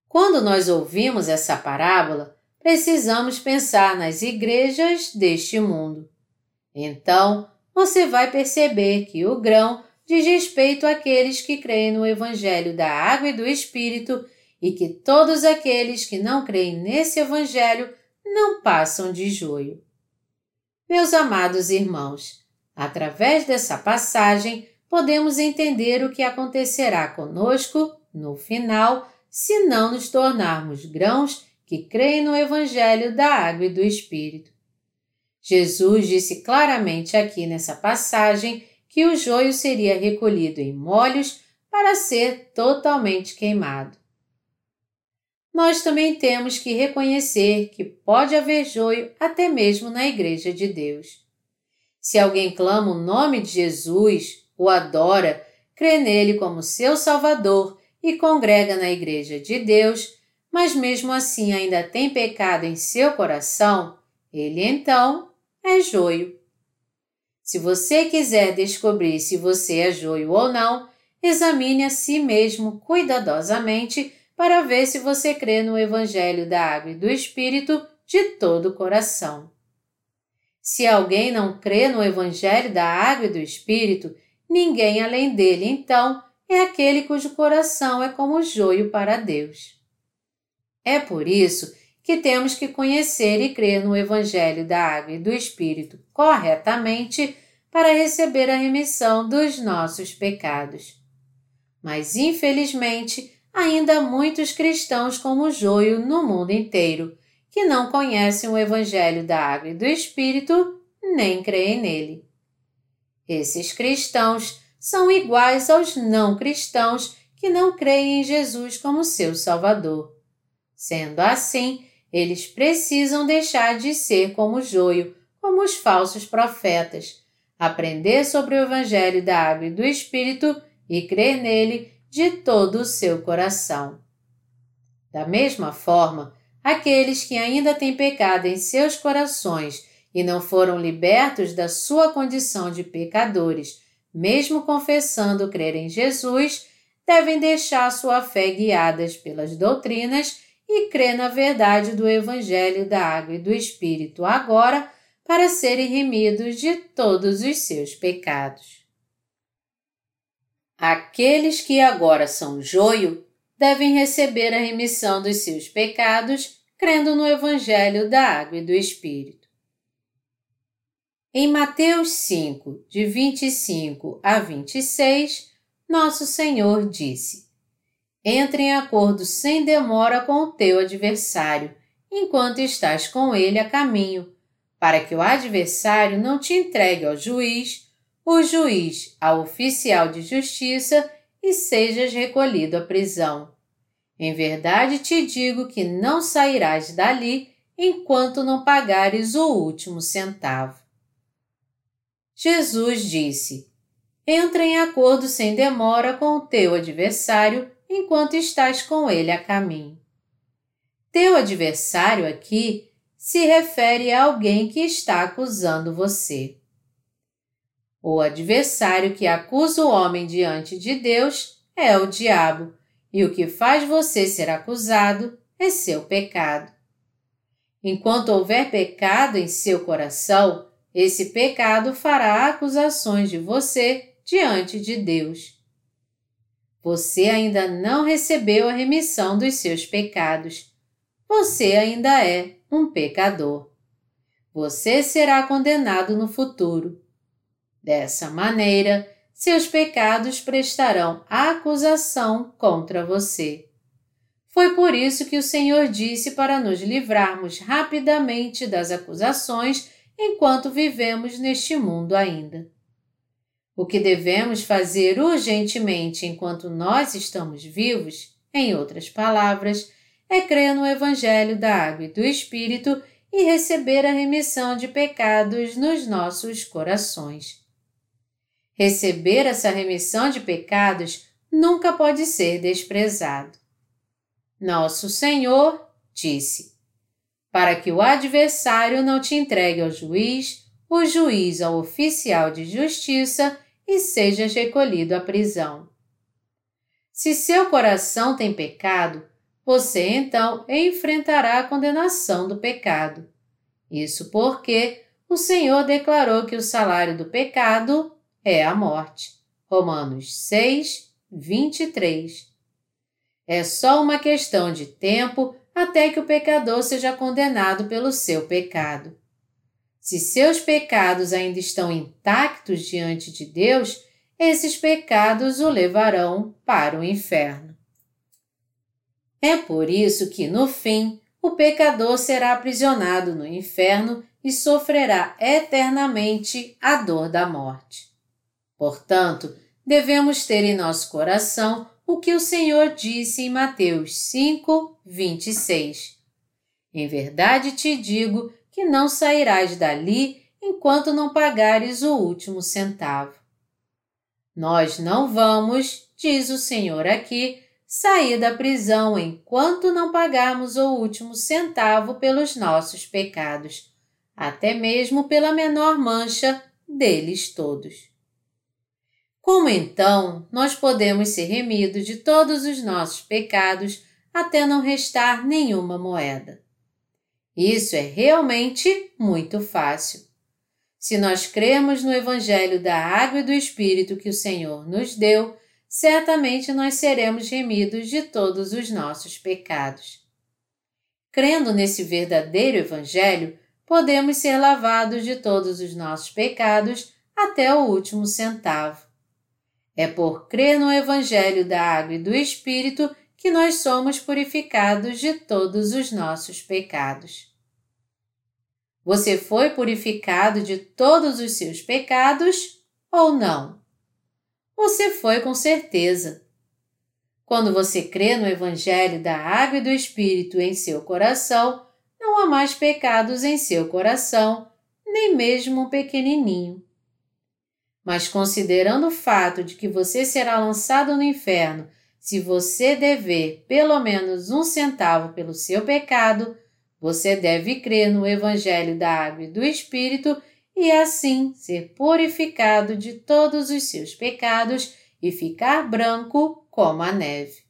Quando nós ouvimos essa parábola, precisamos pensar nas igrejas deste mundo. Então, você vai perceber que o grão diz respeito àqueles que creem no Evangelho da Água e do Espírito e que todos aqueles que não creem nesse Evangelho não passam de joio. Meus amados irmãos, através dessa passagem podemos entender o que acontecerá conosco no final se não nos tornarmos grãos que creem no Evangelho da Água e do Espírito. Jesus disse claramente aqui nessa passagem que o joio seria recolhido em molhos para ser totalmente queimado nós também temos que reconhecer que pode haver joio até mesmo na Igreja de Deus. Se alguém clama o nome de Jesus, o adora, crê nele como seu Salvador e congrega na Igreja de Deus, mas mesmo assim ainda tem pecado em seu coração, ele então é joio. Se você quiser descobrir se você é joio ou não, examine a si mesmo cuidadosamente para ver se você crê no Evangelho da Água e do Espírito de todo o coração. Se alguém não crê no Evangelho da Água e do Espírito, ninguém além dele, então, é aquele cujo coração é como joio para Deus. É por isso que temos que conhecer e crer no Evangelho da Água e do Espírito corretamente para receber a remissão dos nossos pecados. Mas, infelizmente, ainda há muitos cristãos como joio no mundo inteiro, que não conhecem o Evangelho da Água e do Espírito nem creem nele. Esses cristãos são iguais aos não cristãos que não creem em Jesus como seu Salvador. Sendo assim, eles precisam deixar de ser como joio, como os falsos profetas, aprender sobre o Evangelho da Água e do Espírito e crer nele de todo o seu coração. Da mesma forma, aqueles que ainda têm pecado em seus corações e não foram libertos da sua condição de pecadores, mesmo confessando crer em Jesus, devem deixar sua fé guiadas pelas doutrinas e crer na verdade do Evangelho da Água e do Espírito agora para serem remidos de todos os seus pecados. Aqueles que agora são joio devem receber a remissão dos seus pecados crendo no Evangelho da Água e do Espírito. Em Mateus 5, de 25 a 26, Nosso Senhor disse: Entre em acordo sem demora com o teu adversário, enquanto estás com ele a caminho, para que o adversário não te entregue ao juiz, o juiz ao oficial de justiça e sejas recolhido à prisão. Em verdade te digo que não sairás dali enquanto não pagares o último centavo. Jesus disse: Entra em acordo sem demora com o teu adversário enquanto estás com ele a caminho. Teu adversário aqui se refere a alguém que está acusando você. O adversário que acusa o homem diante de Deus é o diabo, e o que faz você ser acusado é seu pecado. Enquanto houver pecado em seu coração, esse pecado fará acusações de você diante de Deus. Você ainda não recebeu a remissão dos seus pecados. Você ainda é um pecador. Você será condenado no futuro. Dessa maneira, seus pecados prestarão acusação contra você. Foi por isso que o Senhor disse para nos livrarmos rapidamente das acusações enquanto vivemos neste mundo ainda. O que devemos fazer urgentemente enquanto nós estamos vivos, em outras palavras, é crer no Evangelho da Água e do Espírito e receber a remissão de pecados nos nossos corações. Receber essa remissão de pecados nunca pode ser desprezado. Nosso Senhor disse: para que o adversário não te entregue ao juiz, o juiz ao oficial de justiça e sejas recolhido à prisão. Se seu coração tem pecado, você então enfrentará a condenação do pecado. Isso porque o Senhor declarou que o salário do pecado é a morte. Romanos 6, 23. É só uma questão de tempo até que o pecador seja condenado pelo seu pecado. Se seus pecados ainda estão intactos diante de Deus, esses pecados o levarão para o inferno. É por isso que, no fim, o pecador será aprisionado no inferno e sofrerá eternamente a dor da morte. Portanto, devemos ter em nosso coração o que o Senhor disse em Mateus 5, 26. Em verdade te digo que não sairás dali enquanto não pagares o último centavo. Nós não vamos, diz o Senhor aqui, sair da prisão enquanto não pagarmos o último centavo pelos nossos pecados, até mesmo pela menor mancha deles todos. Como então nós podemos ser remidos de todos os nossos pecados até não restar nenhuma moeda? Isso é realmente muito fácil. Se nós cremos no Evangelho da Água e do Espírito que o Senhor nos deu, certamente nós seremos remidos de todos os nossos pecados. Crendo nesse verdadeiro Evangelho, podemos ser lavados de todos os nossos pecados até o último centavo. É por crer no Evangelho da Água e do Espírito que nós somos purificados de todos os nossos pecados. Você foi purificado de todos os seus pecados ou não? Você foi com certeza. Quando você crê no Evangelho da Água e do Espírito em seu coração, não há mais pecados em seu coração, nem mesmo um pequenininho. Mas considerando o fato de que você será lançado no inferno se você dever pelo menos um centavo pelo seu pecado, você deve crer no Evangelho da Água e do Espírito e assim ser purificado de todos os seus pecados e ficar branco como a neve.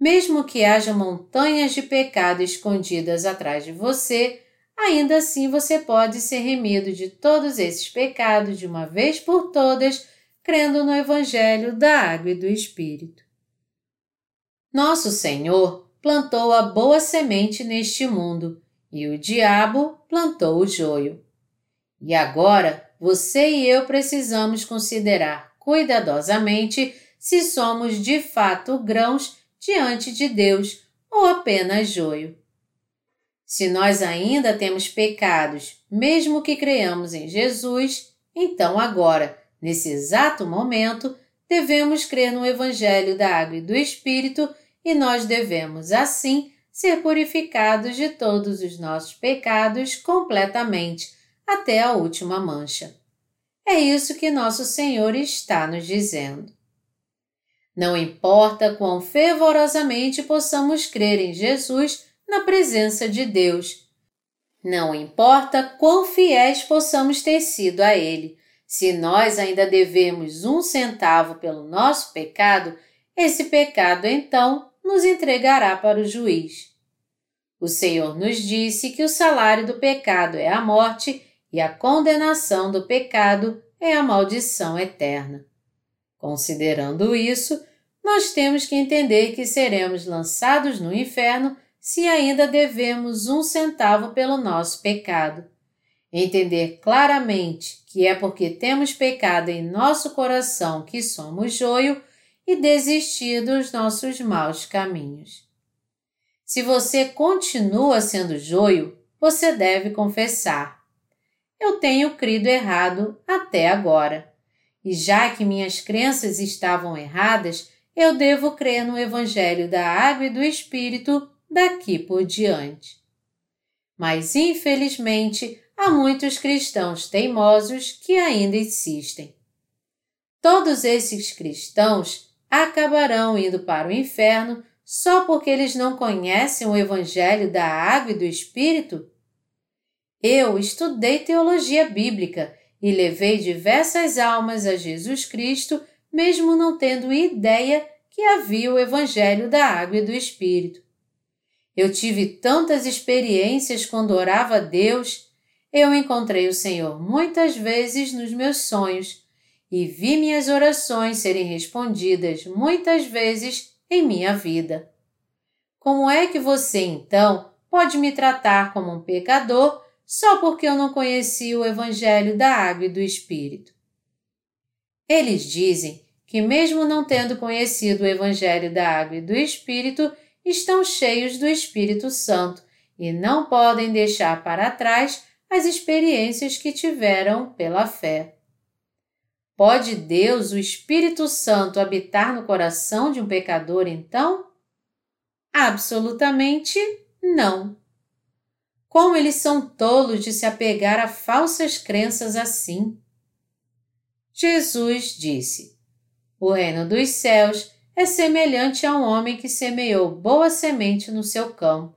Mesmo que haja montanhas de pecado escondidas atrás de você, ainda assim você pode ser remido de todos esses pecados de uma vez por todas, crendo no Evangelho da Água e do Espírito. Nosso Senhor plantou a boa semente neste mundo e o diabo plantou o joio. E agora você e eu precisamos considerar cuidadosamente se somos de fato grãos diante de Deus ou apenas joio. Se nós ainda temos pecados, mesmo que creamos em Jesus, então agora, nesse exato momento, devemos crer no Evangelho da Água e do Espírito e nós devemos, assim, ser purificados de todos os nossos pecados completamente até a última mancha. É isso que nosso Senhor está nos dizendo. Não importa quão fervorosamente possamos crer em Jesus na presença de Deus. Não importa quão fiéis possamos ter sido a Ele. Se nós ainda devemos um centavo pelo nosso pecado, esse pecado então nos entregará para o juiz. O Senhor nos disse que o salário do pecado é a morte e a condenação do pecado é a maldição eterna. Considerando isso, nós temos que entender que seremos lançados no inferno se ainda devemos um centavo pelo nosso pecado. Entender claramente que é porque temos pecado em nosso coração que somos joio e desistir dos nossos maus caminhos. Se você continua sendo joio, você deve confessar eu tenho crido errado até agora. E já que minhas crenças estavam erradas, eu devo crer no Evangelho da Água e do Espírito daqui por diante. Mas, infelizmente, há muitos cristãos teimosos que ainda insistem. Todos esses cristãos acabarão indo para o inferno só porque eles não conhecem o Evangelho da Água e do Espírito? Eu estudei teologia bíblica e levei diversas almas a Jesus Cristo, mesmo não tendo ideia que havia o Evangelho da Água e do Espírito. Eu tive tantas experiências quando orava a Deus. Eu encontrei o Senhor muitas vezes nos meus sonhos e vi minhas orações serem respondidas muitas vezes em minha vida. Como é que você, então, pode me tratar como um pecador só porque eu não conhecia o Evangelho da Água e do Espírito. Eles dizem que, mesmo não tendo conhecido o Evangelho da Água e do Espírito, estão cheios do Espírito Santo e não podem deixar para trás as experiências que tiveram pela fé. Pode Deus, o Espírito Santo, habitar no coração de um pecador, então? Absolutamente não. Como eles são tolos de se apegar a falsas crenças assim. Jesus disse: O reino dos céus é semelhante a um homem que semeou boa semente no seu campo.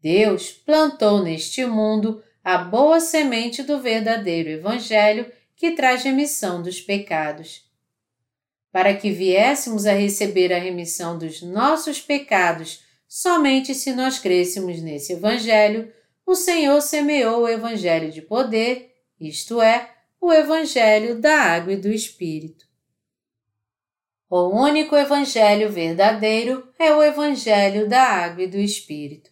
Deus plantou neste mundo a boa semente do verdadeiro Evangelho que traz remissão dos pecados. Para que viéssemos a receber a remissão dos nossos pecados Somente se nós crêssemos nesse Evangelho, o Senhor semeou o Evangelho de poder, isto é, o Evangelho da água e do Espírito. O único Evangelho verdadeiro é o Evangelho da água e do Espírito.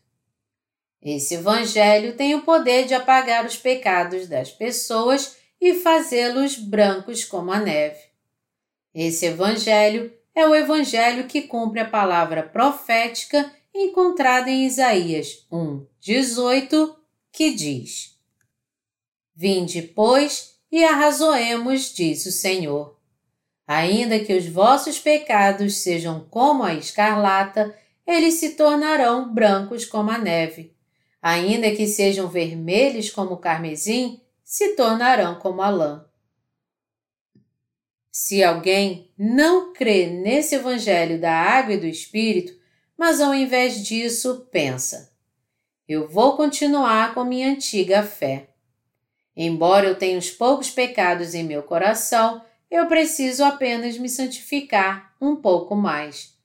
Esse Evangelho tem o poder de apagar os pecados das pessoas e fazê-los brancos como a neve. Esse Evangelho é o Evangelho que cumpre a palavra profética encontrada em Isaías 1, 18, que diz: Vinde, pois, e arrazoemos, diz o Senhor. Ainda que os vossos pecados sejam como a escarlata, eles se tornarão brancos como a neve. Ainda que sejam vermelhos como o carmesim, se tornarão como a lã. Se alguém não crê nesse evangelho da água e do espírito, mas ao invés disso pensa: eu vou continuar com minha antiga fé. Embora eu tenha os poucos pecados em meu coração, eu preciso apenas me santificar um pouco mais.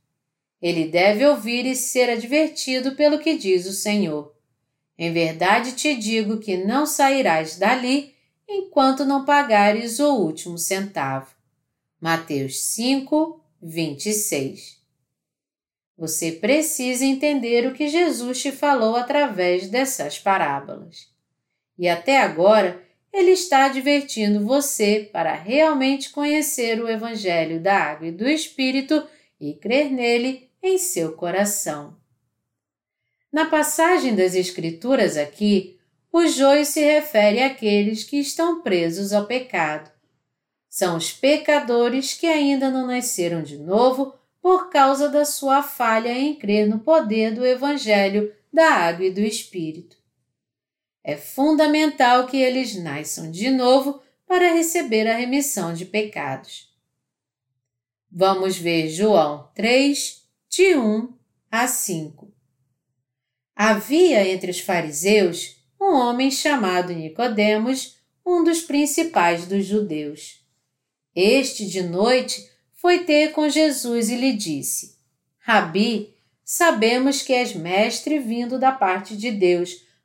Ele deve ouvir e ser advertido pelo que diz o Senhor. Em verdade te digo que não sairás dali enquanto não pagares o último centavo. Mateus 5, 26. Você precisa entender o que Jesus te falou através dessas parábolas. E até agora, ele está advertindo você para realmente conhecer o Evangelho da Água e do Espírito e crer nele em seu coração. Na passagem das Escrituras aqui, o joio se refere àqueles que estão presos ao pecado. São os pecadores que ainda não nasceram de novo por causa da sua falha em crer no poder do Evangelho da Água e do Espírito. É fundamental que eles nasçam de novo para receber a remissão de pecados. Vamos ver João 3, de 1 a 5. Havia entre os fariseus um homem chamado Nicodemos, um dos principais dos judeus. Este de noite foi ter com Jesus e lhe disse: Rabi, sabemos que és mestre vindo da parte de Deus,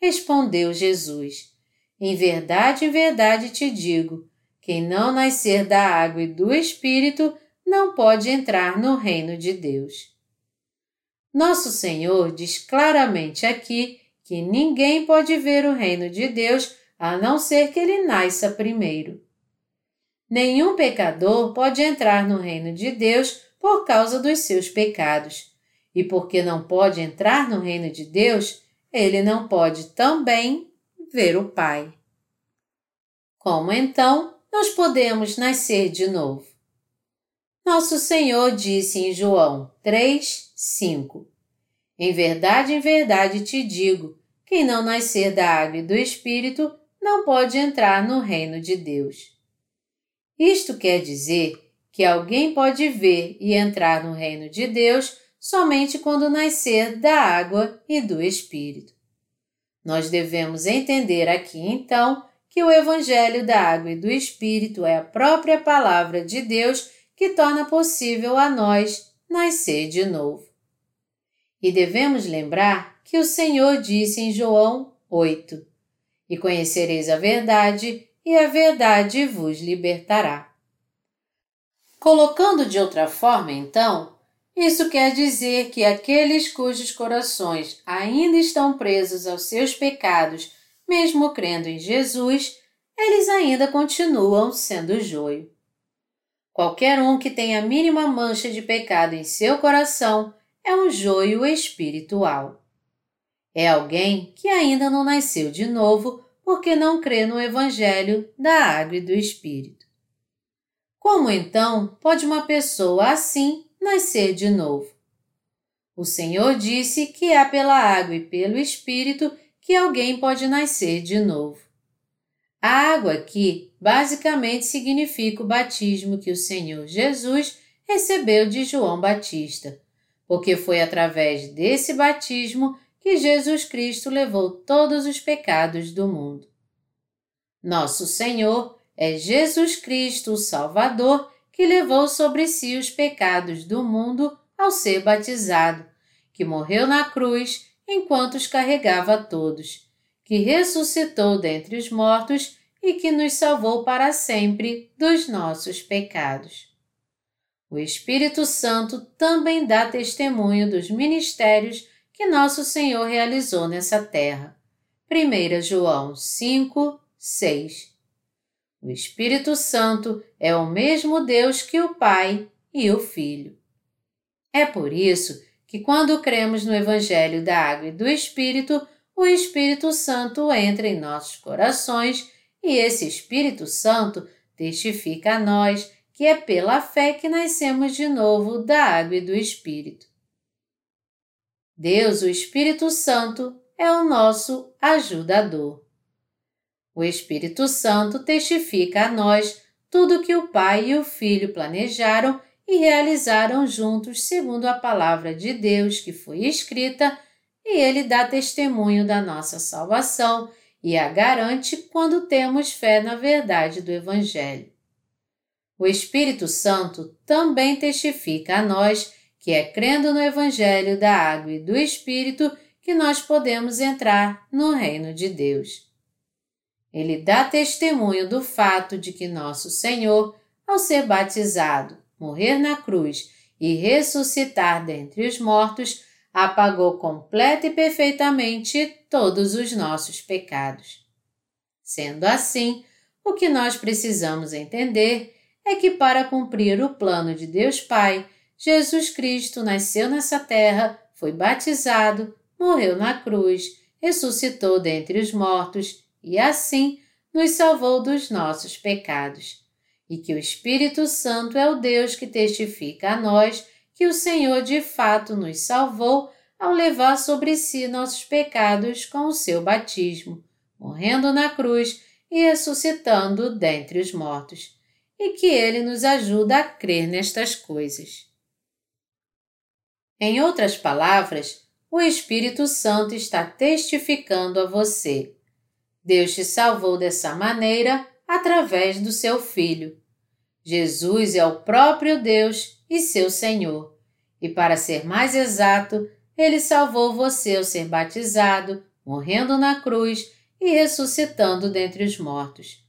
Respondeu Jesus: Em verdade, em verdade te digo: quem não nascer da água e do Espírito não pode entrar no reino de Deus. Nosso Senhor diz claramente aqui que ninguém pode ver o reino de Deus a não ser que ele nasça primeiro. Nenhum pecador pode entrar no reino de Deus por causa dos seus pecados. E porque não pode entrar no reino de Deus, ele não pode também ver o Pai. Como então nós podemos nascer de novo? Nosso Senhor disse em João 3, 5: Em verdade, em verdade te digo: quem não nascer da água e do Espírito não pode entrar no reino de Deus. Isto quer dizer que alguém pode ver e entrar no reino de Deus somente quando nascer da água e do Espírito. Nós devemos entender aqui então que o Evangelho da Água e do Espírito é a própria Palavra de Deus que torna possível a nós nascer de novo. E devemos lembrar que o Senhor disse em João 8: E conhecereis a verdade, e a verdade vos libertará. Colocando de outra forma, então, isso quer dizer que aqueles cujos corações ainda estão presos aos seus pecados, mesmo crendo em Jesus, eles ainda continuam sendo joio. Qualquer um que tenha a mínima mancha de pecado em seu coração é um joio espiritual. É alguém que ainda não nasceu de novo porque não crê no Evangelho da Água e do Espírito. Como então pode uma pessoa assim nascer de novo. O Senhor disse que é pela água e pelo Espírito que alguém pode nascer de novo. A água aqui basicamente significa o batismo que o Senhor Jesus recebeu de João Batista, porque foi através desse batismo que Jesus Cristo levou todos os pecados do mundo. Nosso Senhor é Jesus Cristo, o Salvador, que levou sobre si os pecados do mundo ao ser batizado, que morreu na cruz enquanto os carregava todos, que ressuscitou dentre os mortos e que nos salvou para sempre dos nossos pecados. O Espírito Santo também dá testemunho dos ministérios que nosso Senhor realizou nessa terra. 1 João 5, 6 O Espírito Santo é o mesmo Deus que o Pai e o Filho. É por isso que, quando cremos no Evangelho da Água e do Espírito, o Espírito Santo entra em nossos corações e esse Espírito Santo testifica a nós que é pela fé que nascemos de novo da água e do Espírito. Deus, o Espírito Santo, é o nosso ajudador. O Espírito Santo testifica a nós tudo que o Pai e o Filho planejaram e realizaram juntos segundo a palavra de Deus que foi escrita, e ele dá testemunho da nossa salvação e a garante quando temos fé na verdade do Evangelho. O Espírito Santo também testifica a nós que é crendo no Evangelho da Água e do Espírito que nós podemos entrar no reino de Deus. Ele dá testemunho do fato de que nosso Senhor, ao ser batizado, morrer na cruz e ressuscitar dentre os mortos, apagou completa e perfeitamente todos os nossos pecados. Sendo assim, o que nós precisamos entender é que para cumprir o plano de Deus Pai, Jesus Cristo nasceu nessa terra, foi batizado, morreu na cruz, ressuscitou dentre os mortos e assim nos salvou dos nossos pecados. E que o Espírito Santo é o Deus que testifica a nós que o Senhor de fato nos salvou ao levar sobre si nossos pecados com o seu batismo, morrendo na cruz e ressuscitando dentre os mortos e que Ele nos ajuda a crer nestas coisas. Em outras palavras, o Espírito Santo está testificando a você. Deus te salvou dessa maneira através do seu Filho. Jesus é o próprio Deus e seu Senhor. E para ser mais exato, ele salvou você ao ser batizado, morrendo na cruz e ressuscitando dentre os mortos.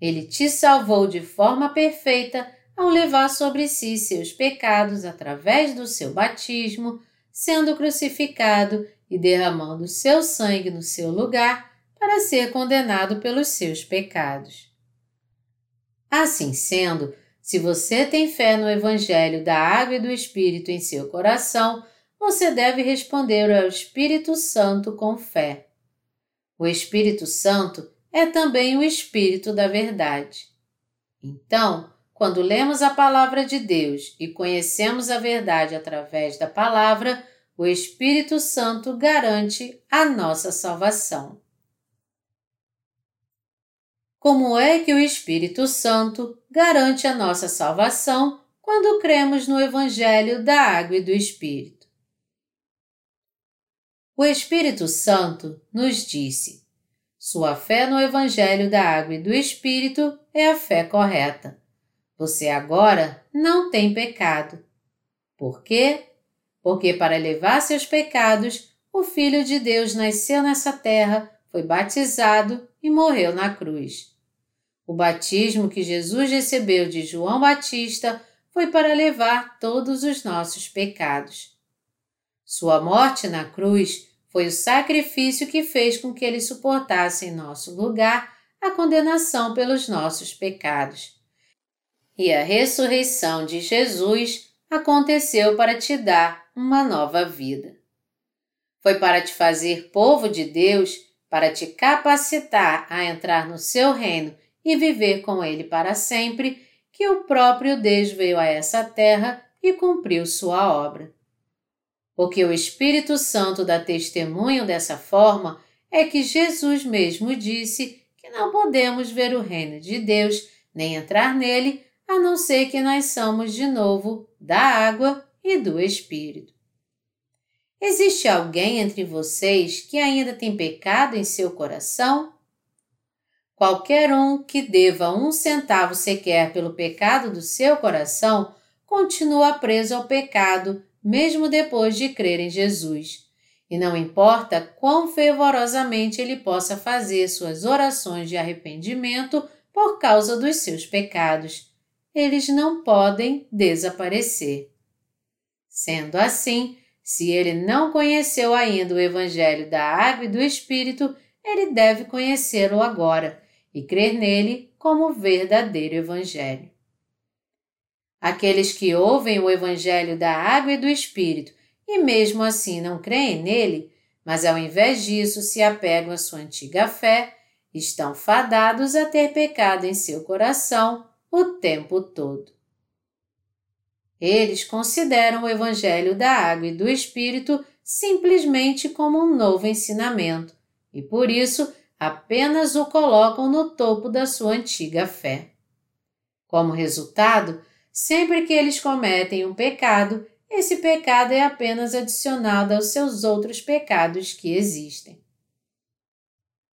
Ele te salvou de forma perfeita ao levar sobre si seus pecados através do seu batismo, sendo crucificado e derramando seu sangue no seu lugar para ser condenado pelos seus pecados. Assim sendo, se você tem fé no Evangelho da Água e do Espírito em seu coração, você deve responder ao Espírito Santo com fé. O Espírito Santo é também o Espírito da Verdade. Então, quando lemos a Palavra de Deus e conhecemos a verdade através da Palavra, o Espírito Santo garante a nossa salvação. Como é que o Espírito Santo garante a nossa salvação quando cremos no Evangelho da Água e do Espírito? O Espírito Santo nos disse: sua fé no Evangelho da Água e do Espírito é a fé correta. Você agora não tem pecado. Por quê? Porque para levar seus pecados, o Filho de Deus nasceu nessa terra, foi batizado e morreu na cruz. O batismo que Jesus recebeu de João Batista foi para levar todos os nossos pecados. Sua morte na cruz foi o sacrifício que fez com que ele suportasse em nosso lugar a condenação pelos nossos pecados. E a ressurreição de Jesus aconteceu para te dar uma nova vida. Foi para te fazer povo de Deus, para te capacitar a entrar no seu reino e viver com ele para sempre, que o próprio Deus veio a essa terra e cumpriu sua obra. O que o Espírito Santo dá testemunho dessa forma é que Jesus mesmo disse que não podemos ver o reino de Deus nem entrar nele a não ser que nasçamos de novo da água e do Espírito. Existe alguém entre vocês que ainda tem pecado em seu coração? Qualquer um que deva um centavo sequer pelo pecado do seu coração continua preso ao pecado mesmo depois de crer em Jesus. E não importa quão fervorosamente ele possa fazer suas orações de arrependimento por causa dos seus pecados, eles não podem desaparecer. Sendo assim, se ele não conheceu ainda o Evangelho da Água e do Espírito, ele deve conhecê-lo agora e crer nele como verdadeiro Evangelho. Aqueles que ouvem o Evangelho da Água e do Espírito e mesmo assim não creem nele, mas ao invés disso se apegam à sua antiga fé, estão fadados a ter pecado em seu coração o tempo todo. Eles consideram o Evangelho da Água e do Espírito simplesmente como um novo ensinamento e, por isso, apenas o colocam no topo da sua antiga fé. Como resultado, sempre que eles cometem um pecado, esse pecado é apenas adicionado aos seus outros pecados que existem.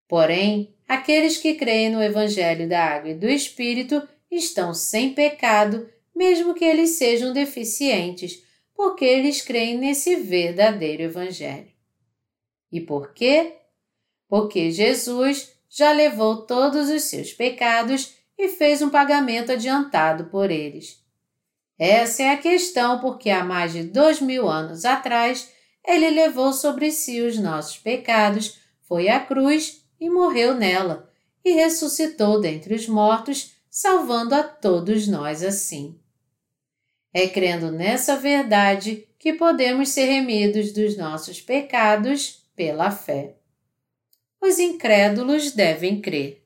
Porém, aqueles que creem no Evangelho da Água e do Espírito estão sem pecado mesmo que eles sejam deficientes, porque eles creem nesse verdadeiro Evangelho. E por quê? Porque Jesus já levou todos os seus pecados e fez um pagamento adiantado por eles. Essa é a questão porque há mais de dois mil anos atrás ele levou sobre si os nossos pecados, foi à cruz e morreu nela, e ressuscitou dentre os mortos, salvando a todos nós assim. É crendo nessa verdade que podemos ser remidos dos nossos pecados pela fé. Os incrédulos devem crer.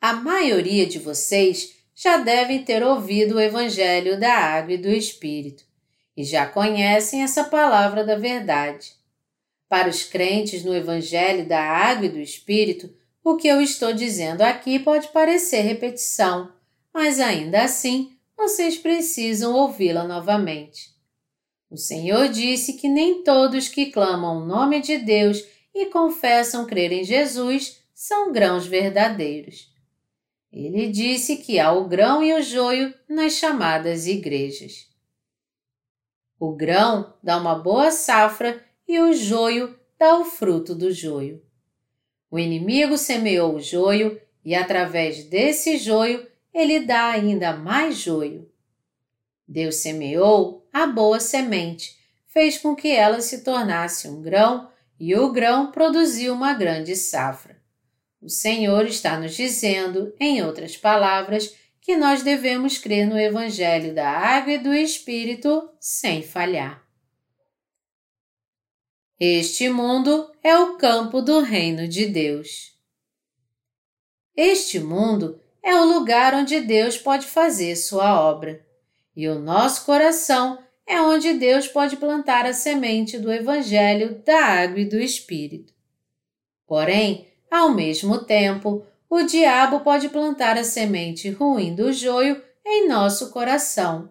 A maioria de vocês já devem ter ouvido o Evangelho da Água e do Espírito e já conhecem essa palavra da verdade. Para os crentes no Evangelho da Água e do Espírito, o que eu estou dizendo aqui pode parecer repetição, mas ainda assim vocês precisam ouvi-la novamente. O Senhor disse que nem todos que clamam o nome de Deus e confessam crer em Jesus são grãos verdadeiros. Ele disse que há o grão e o joio nas chamadas igrejas. O grão dá uma boa safra e o joio dá o fruto do joio. O inimigo semeou o joio e, através desse joio, ele dá ainda mais joio. Deus semeou a boa semente, fez com que ela se tornasse um grão e o grão produziu uma grande safra. O Senhor está nos dizendo, em outras palavras, que nós devemos crer no Evangelho da Água e do Espírito sem falhar. Este mundo é o campo do reino de Deus. Este mundo é o lugar onde Deus pode fazer sua obra. E o nosso coração é onde Deus pode plantar a semente do Evangelho da Água e do Espírito. Porém, ao mesmo tempo, o diabo pode plantar a semente ruim do joio em nosso coração.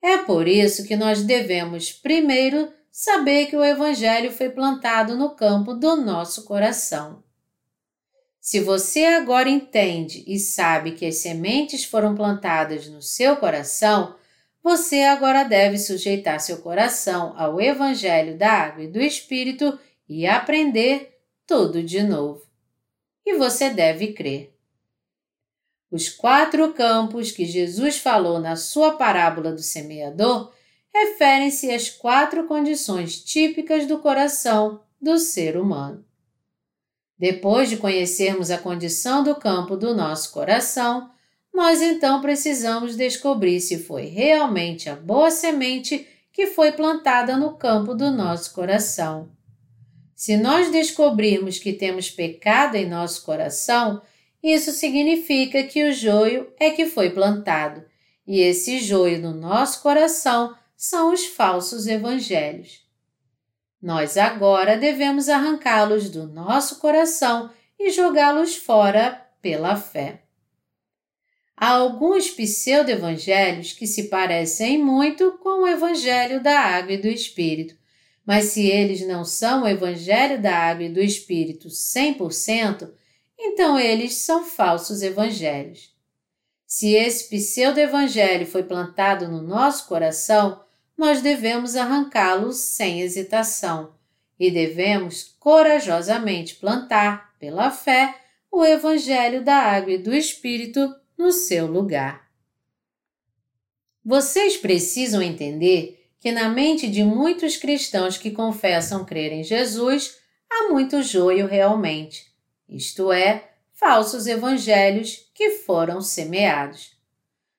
É por isso que nós devemos, primeiro, saber que o Evangelho foi plantado no campo do nosso coração. Se você agora entende e sabe que as sementes foram plantadas no seu coração, você agora deve sujeitar seu coração ao Evangelho da Água e do Espírito e aprender tudo de novo. E você deve crer. Os quatro campos que Jesus falou na sua parábola do semeador referem-se às quatro condições típicas do coração do ser humano. Depois de conhecermos a condição do campo do nosso coração, nós então precisamos descobrir se foi realmente a boa semente que foi plantada no campo do nosso coração. Se nós descobrirmos que temos pecado em nosso coração, isso significa que o joio é que foi plantado, e esse joio no nosso coração são os falsos evangelhos. Nós agora devemos arrancá-los do nosso coração e jogá-los fora pela fé. Há alguns pseudo-evangelhos que se parecem muito com o evangelho da água e do Espírito, mas se eles não são o evangelho da água e do Espírito 100%, então eles são falsos evangelhos. Se esse pseudo-evangelho foi plantado no nosso coração, nós devemos arrancá-lo sem hesitação e devemos corajosamente plantar, pela fé, o Evangelho da Água e do Espírito no seu lugar. Vocês precisam entender que na mente de muitos cristãos que confessam crer em Jesus há muito joio realmente, isto é, falsos evangelhos que foram semeados.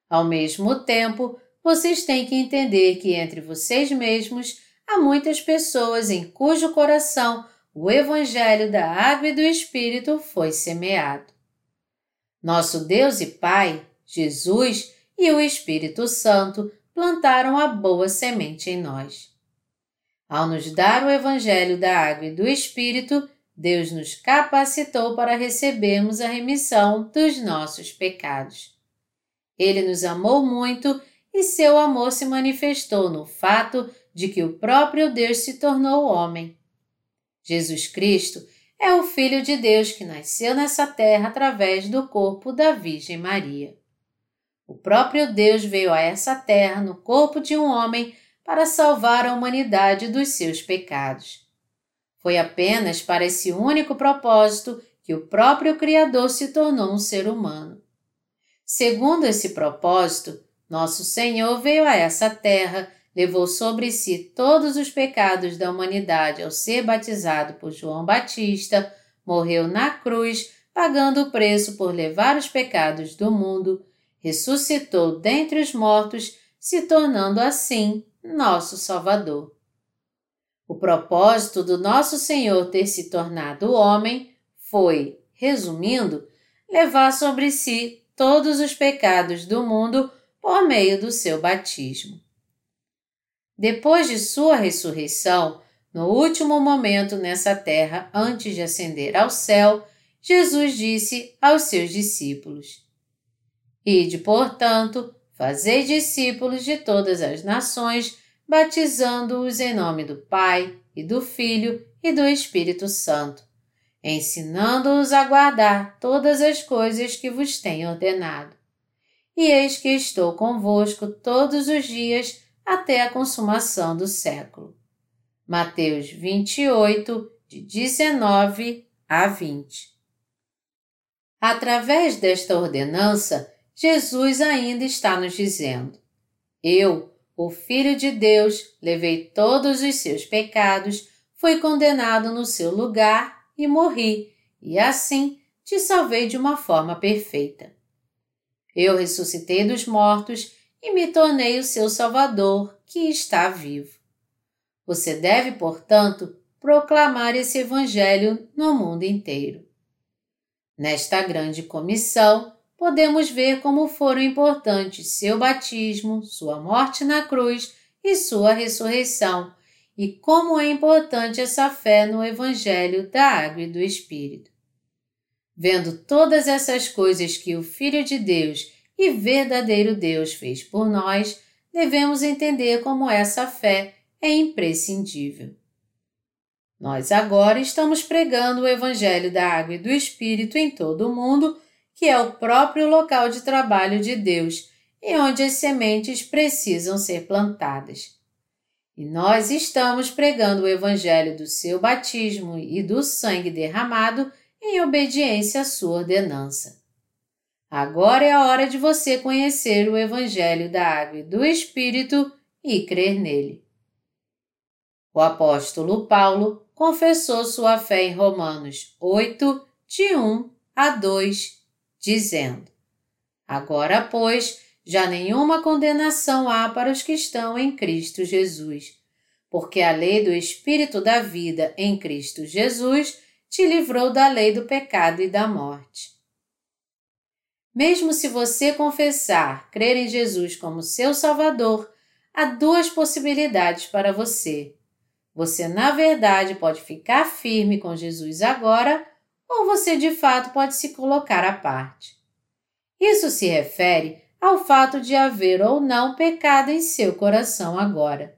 Ao mesmo tempo, vocês têm que entender que entre vocês mesmos há muitas pessoas em cujo coração o Evangelho da Água e do Espírito foi semeado. Nosso Deus e Pai, Jesus e o Espírito Santo plantaram a boa semente em nós. Ao nos dar o Evangelho da Água e do Espírito, Deus nos capacitou para recebermos a remissão dos nossos pecados. Ele nos amou muito e seu amor se manifestou no fato de que o próprio Deus se tornou homem. Jesus Cristo é o Filho de Deus que nasceu nessa terra através do corpo da Virgem Maria. O próprio Deus veio a essa terra no corpo de um homem para salvar a humanidade dos seus pecados. Foi apenas para esse único propósito que o próprio Criador se tornou um ser humano. Segundo esse propósito, nosso Senhor veio a essa terra, levou sobre si todos os pecados da humanidade ao ser batizado por João Batista, morreu na cruz, pagando o preço por levar os pecados do mundo, ressuscitou dentre os mortos, se tornando assim nosso Salvador. O propósito do nosso Senhor ter se tornado homem foi, resumindo, levar sobre si todos os pecados do mundo por meio do seu batismo. Depois de sua ressurreição, no último momento nessa terra antes de ascender ao céu, Jesus disse aos seus discípulos: Ide, portanto, fazei discípulos de todas as nações, batizando-os em nome do Pai, e do Filho e do Espírito Santo, ensinando-os a guardar todas as coisas que vos tenho ordenado. E eis que estou convosco todos os dias até a consumação do século. Mateus 28, de 19 a 20. Através desta ordenança, Jesus ainda está nos dizendo: Eu, o Filho de Deus, levei todos os seus pecados, fui condenado no seu lugar e morri, e assim te salvei de uma forma perfeita. Eu ressuscitei dos mortos e me tornei o seu Salvador, que está vivo. Você deve, portanto, proclamar esse Evangelho no mundo inteiro. Nesta grande comissão, podemos ver como foram importantes seu batismo, sua morte na cruz e sua ressurreição, e como é importante essa fé no Evangelho da Água e do Espírito. Vendo todas essas coisas que o Filho de Deus e verdadeiro Deus fez por nós, devemos entender como essa fé é imprescindível. Nós agora estamos pregando o Evangelho da Água e do Espírito em todo o mundo, que é o próprio local de trabalho de Deus e onde as sementes precisam ser plantadas. E nós estamos pregando o Evangelho do seu batismo e do sangue derramado em obediência à sua ordenança. Agora é a hora de você conhecer o Evangelho da Água e do Espírito e crer nele. O apóstolo Paulo confessou sua fé em Romanos 8, de 1 a 2, dizendo: Agora, pois, já nenhuma condenação há para os que estão em Cristo Jesus, porque a lei do Espírito da vida em Cristo Jesus te livrou da lei do pecado e da morte. Mesmo se você confessar crer em Jesus como seu Salvador, há duas possibilidades para você. Você, na verdade, pode ficar firme com Jesus agora, ou você de fato pode se colocar à parte. Isso se refere ao fato de haver ou não pecado em seu coração agora.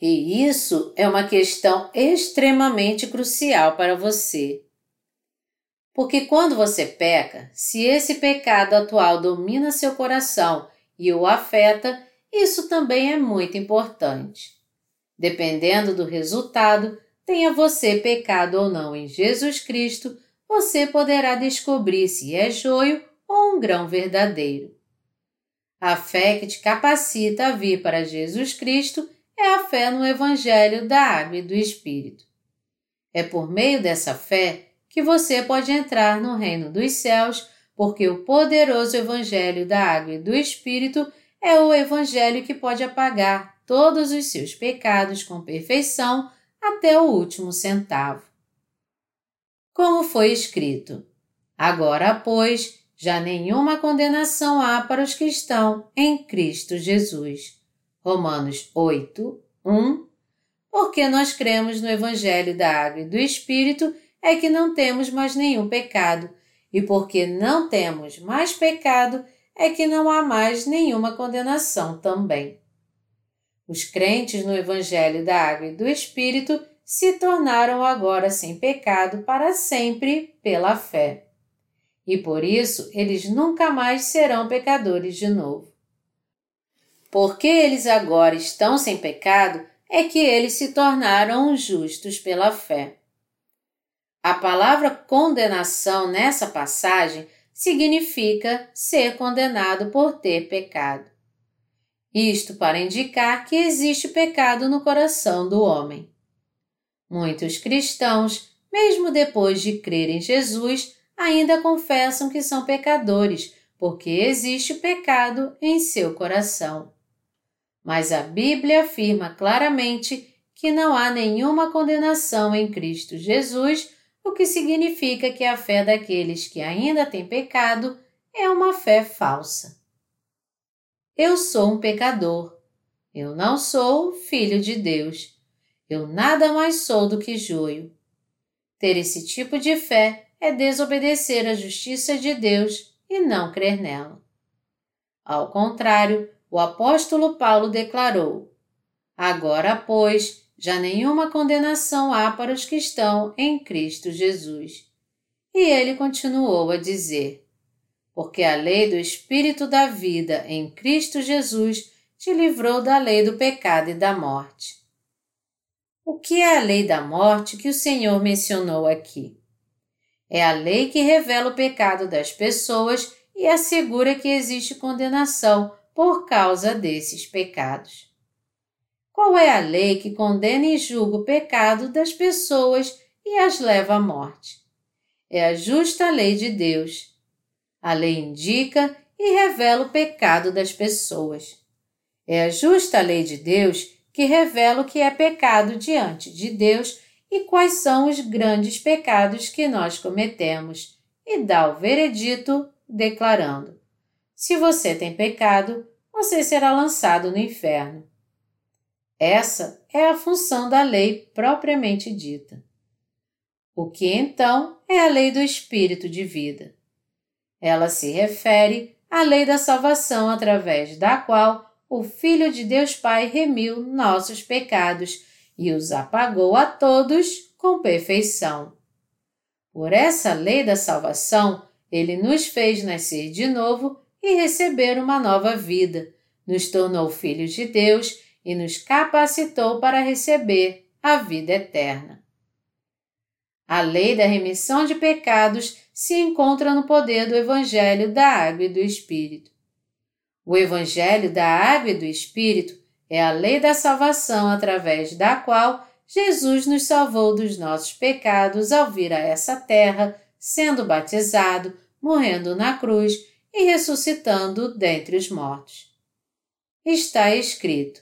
E isso é uma questão extremamente crucial para você. Porque quando você peca, se esse pecado atual domina seu coração e o afeta, isso também é muito importante. Dependendo do resultado, tenha você pecado ou não em Jesus Cristo, você poderá descobrir se é joio ou um grão verdadeiro. A fé que te capacita a vir para Jesus Cristo é a fé no Evangelho da Água e do Espírito. É por meio dessa fé que você pode entrar no reino dos céus, porque o poderoso Evangelho da Água e do Espírito é o Evangelho que pode apagar todos os seus pecados com perfeição até o último centavo. Como foi escrito: Agora, pois, já nenhuma condenação há para os que estão em Cristo Jesus. Romanos 8, 1. Porque nós cremos no Evangelho da Água e do Espírito, é que não temos mais nenhum pecado, e porque não temos mais pecado, é que não há mais nenhuma condenação também. Os crentes no Evangelho da Água e do Espírito se tornaram agora sem pecado para sempre pela fé e por isso eles nunca mais serão pecadores de novo. Porque eles agora estão sem pecado, é que eles se tornaram justos pela fé. A palavra condenação nessa passagem significa ser condenado por ter pecado. Isto para indicar que existe pecado no coração do homem. Muitos cristãos, mesmo depois de crer em Jesus, ainda confessam que são pecadores, porque existe pecado em seu coração. Mas a Bíblia afirma claramente que não há nenhuma condenação em Cristo Jesus, o que significa que a fé daqueles que ainda têm pecado é uma fé falsa. Eu sou um pecador. Eu não sou filho de Deus. Eu nada mais sou do que joio. Ter esse tipo de fé é desobedecer à justiça de Deus e não crer nela. Ao contrário, o apóstolo Paulo declarou: Agora, pois, já nenhuma condenação há para os que estão em Cristo Jesus. E ele continuou a dizer: Porque a lei do Espírito da vida em Cristo Jesus te livrou da lei do pecado e da morte. O que é a lei da morte que o Senhor mencionou aqui? É a lei que revela o pecado das pessoas e assegura que existe condenação por causa desses pecados. Qual é a lei que condena e julga o pecado das pessoas e as leva à morte? É a justa lei de Deus. A lei indica e revela o pecado das pessoas. É a justa lei de Deus que revela o que é pecado diante de Deus e quais são os grandes pecados que nós cometemos, e dá o veredito declarando: Se você tem pecado, você será lançado no inferno. Essa é a função da lei propriamente dita. O que então é a lei do Espírito de vida? Ela se refere à lei da salvação através da qual o Filho de Deus Pai remiu nossos pecados e os apagou a todos com perfeição. Por essa lei da salvação, ele nos fez nascer de novo e receber uma nova vida, nos tornou filhos de Deus e nos capacitou para receber a vida eterna. A lei da remissão de pecados se encontra no poder do Evangelho da Água e do Espírito. O Evangelho da Água e do Espírito é a lei da salvação através da qual Jesus nos salvou dos nossos pecados ao vir a essa terra, sendo batizado, morrendo na cruz e ressuscitando dentre os mortos. Está escrito: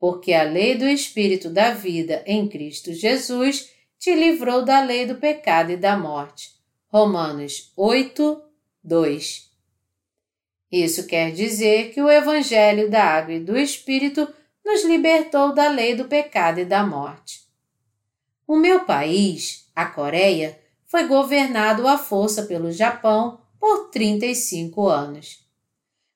Porque a lei do Espírito da vida em Cristo Jesus te livrou da lei do pecado e da morte. Romanos 8, 2 isso quer dizer que o Evangelho da Água e do Espírito nos libertou da lei do pecado e da morte. O meu país, a Coreia, foi governado à força pelo Japão por 35 anos.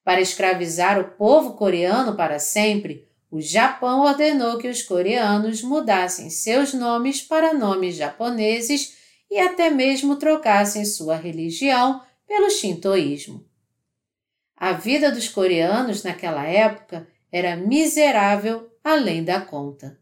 Para escravizar o povo coreano para sempre, o Japão ordenou que os coreanos mudassem seus nomes para nomes japoneses e até mesmo trocassem sua religião pelo shintoísmo. A vida dos coreanos naquela época era miserável além da conta.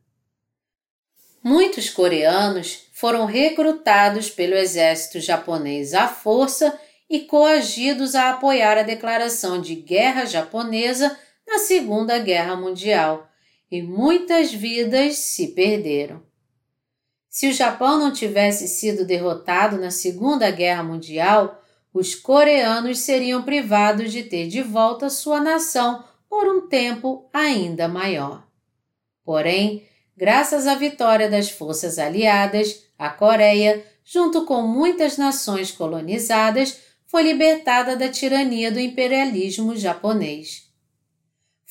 Muitos coreanos foram recrutados pelo exército japonês à força e coagidos a apoiar a declaração de guerra japonesa na Segunda Guerra Mundial, e muitas vidas se perderam. Se o Japão não tivesse sido derrotado na Segunda Guerra Mundial, os coreanos seriam privados de ter de volta sua nação por um tempo ainda maior. Porém, graças à vitória das forças aliadas, a Coreia, junto com muitas nações colonizadas, foi libertada da tirania do imperialismo japonês.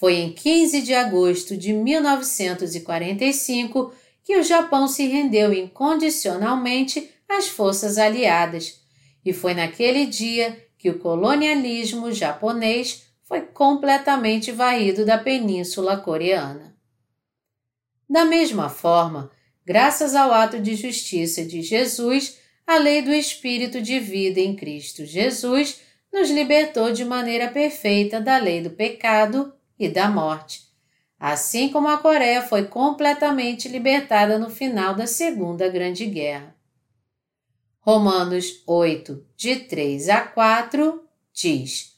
Foi em 15 de agosto de 1945 que o Japão se rendeu incondicionalmente às forças aliadas, e foi naquele dia que o colonialismo japonês foi completamente varrido da península coreana. Da mesma forma, graças ao ato de justiça de Jesus, a lei do Espírito de vida em Cristo Jesus nos libertou de maneira perfeita da lei do pecado e da morte, assim como a Coreia foi completamente libertada no final da Segunda Grande Guerra. Romanos 8, de 3 a 4, diz: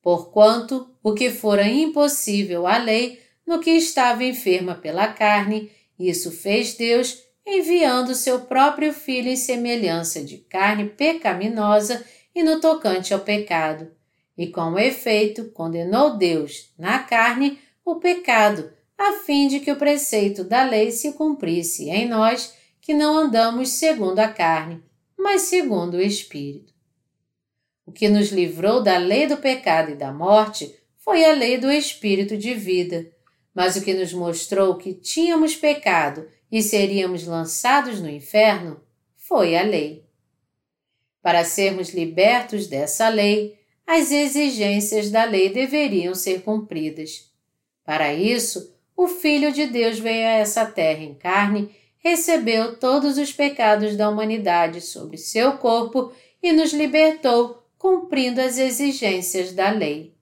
Porquanto o que fora impossível à lei, no que estava enferma pela carne, isso fez Deus, enviando seu próprio Filho em semelhança de carne pecaminosa e no tocante ao pecado. E com efeito, condenou Deus, na carne, o pecado, a fim de que o preceito da lei se cumprisse em nós, que não andamos segundo a carne, mas segundo o Espírito. O que nos livrou da lei do pecado e da morte foi a lei do Espírito de vida, mas o que nos mostrou que tínhamos pecado e seríamos lançados no inferno foi a lei. Para sermos libertos dessa lei, as exigências da lei deveriam ser cumpridas. Para isso, o Filho de Deus veio a essa terra em carne recebeu todos os pecados da humanidade sobre seu corpo e nos libertou, cumprindo as exigências da lei.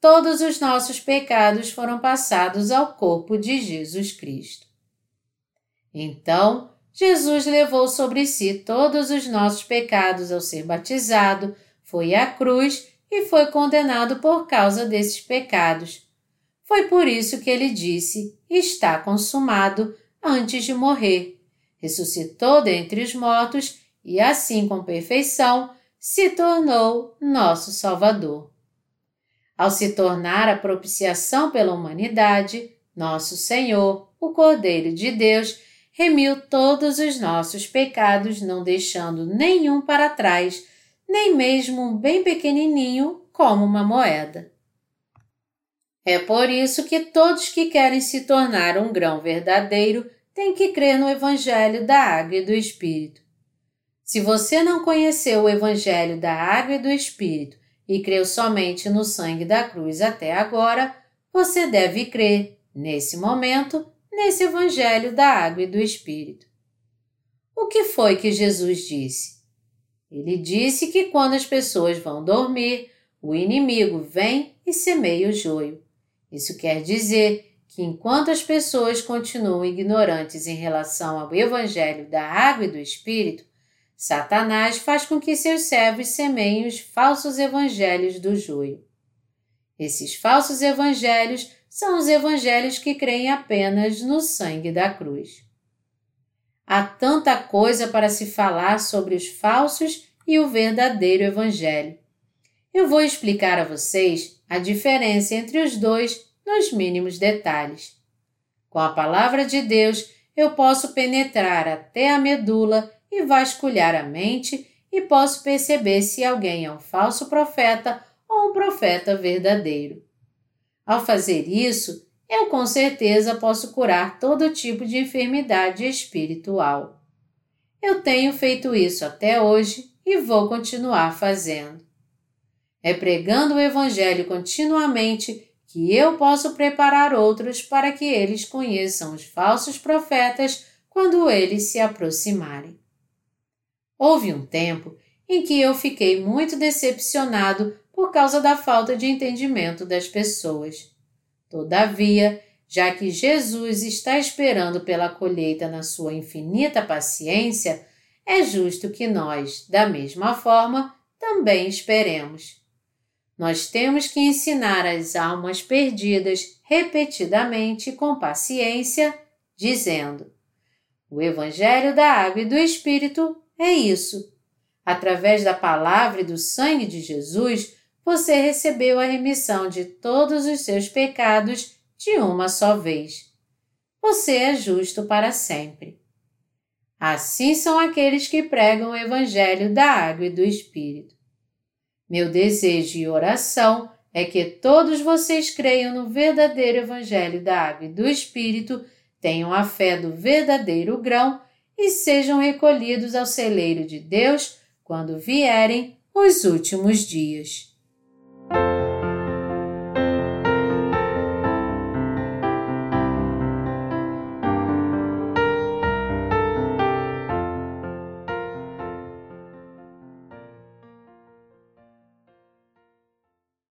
Todos os nossos pecados foram passados ao corpo de Jesus Cristo. Então, Jesus levou sobre si todos os nossos pecados ao ser batizado, foi à cruz e foi condenado por causa desses pecados. Foi por isso que ele disse: Está consumado, antes de morrer, ressuscitou dentre os mortos e, assim com perfeição, se tornou nosso Salvador. Ao se tornar a propiciação pela humanidade, nosso Senhor, o Cordeiro de Deus, remiu todos os nossos pecados, não deixando nenhum para trás, nem mesmo um bem pequenininho como uma moeda. É por isso que todos que querem se tornar um grão verdadeiro têm que crer no Evangelho da Água e do Espírito. Se você não conheceu o Evangelho da Água e do Espírito e creu somente no sangue da cruz até agora, você deve crer, nesse momento, nesse Evangelho da Água e do Espírito. O que foi que Jesus disse? Ele disse que quando as pessoas vão dormir, o inimigo vem e semeia o joio. Isso quer dizer que enquanto as pessoas continuam ignorantes em relação ao Evangelho da água e do Espírito, Satanás faz com que seus servos semeiem os falsos evangelhos do joio. Esses falsos evangelhos são os evangelhos que creem apenas no sangue da cruz. Há tanta coisa para se falar sobre os falsos e o verdadeiro evangelho. Eu vou explicar a vocês a diferença entre os dois nos mínimos detalhes. Com a palavra de Deus, eu posso penetrar até a medula e vasculhar a mente e posso perceber se alguém é um falso profeta ou um profeta verdadeiro. Ao fazer isso, eu com certeza posso curar todo tipo de enfermidade espiritual. Eu tenho feito isso até hoje e vou continuar fazendo. É pregando o Evangelho continuamente que eu posso preparar outros para que eles conheçam os falsos profetas quando eles se aproximarem. Houve um tempo em que eu fiquei muito decepcionado por causa da falta de entendimento das pessoas. Todavia, já que Jesus está esperando pela colheita na sua infinita paciência, é justo que nós, da mesma forma, também esperemos. Nós temos que ensinar as almas perdidas repetidamente com paciência, dizendo: O Evangelho da Água e do Espírito é isso. Através da palavra e do sangue de Jesus, você recebeu a remissão de todos os seus pecados de uma só vez. Você é justo para sempre. Assim são aqueles que pregam o Evangelho da Água e do Espírito. Meu desejo e oração é que todos vocês creiam no verdadeiro Evangelho da Água e do Espírito, tenham a fé do verdadeiro grão e sejam recolhidos ao celeiro de Deus quando vierem os últimos dias.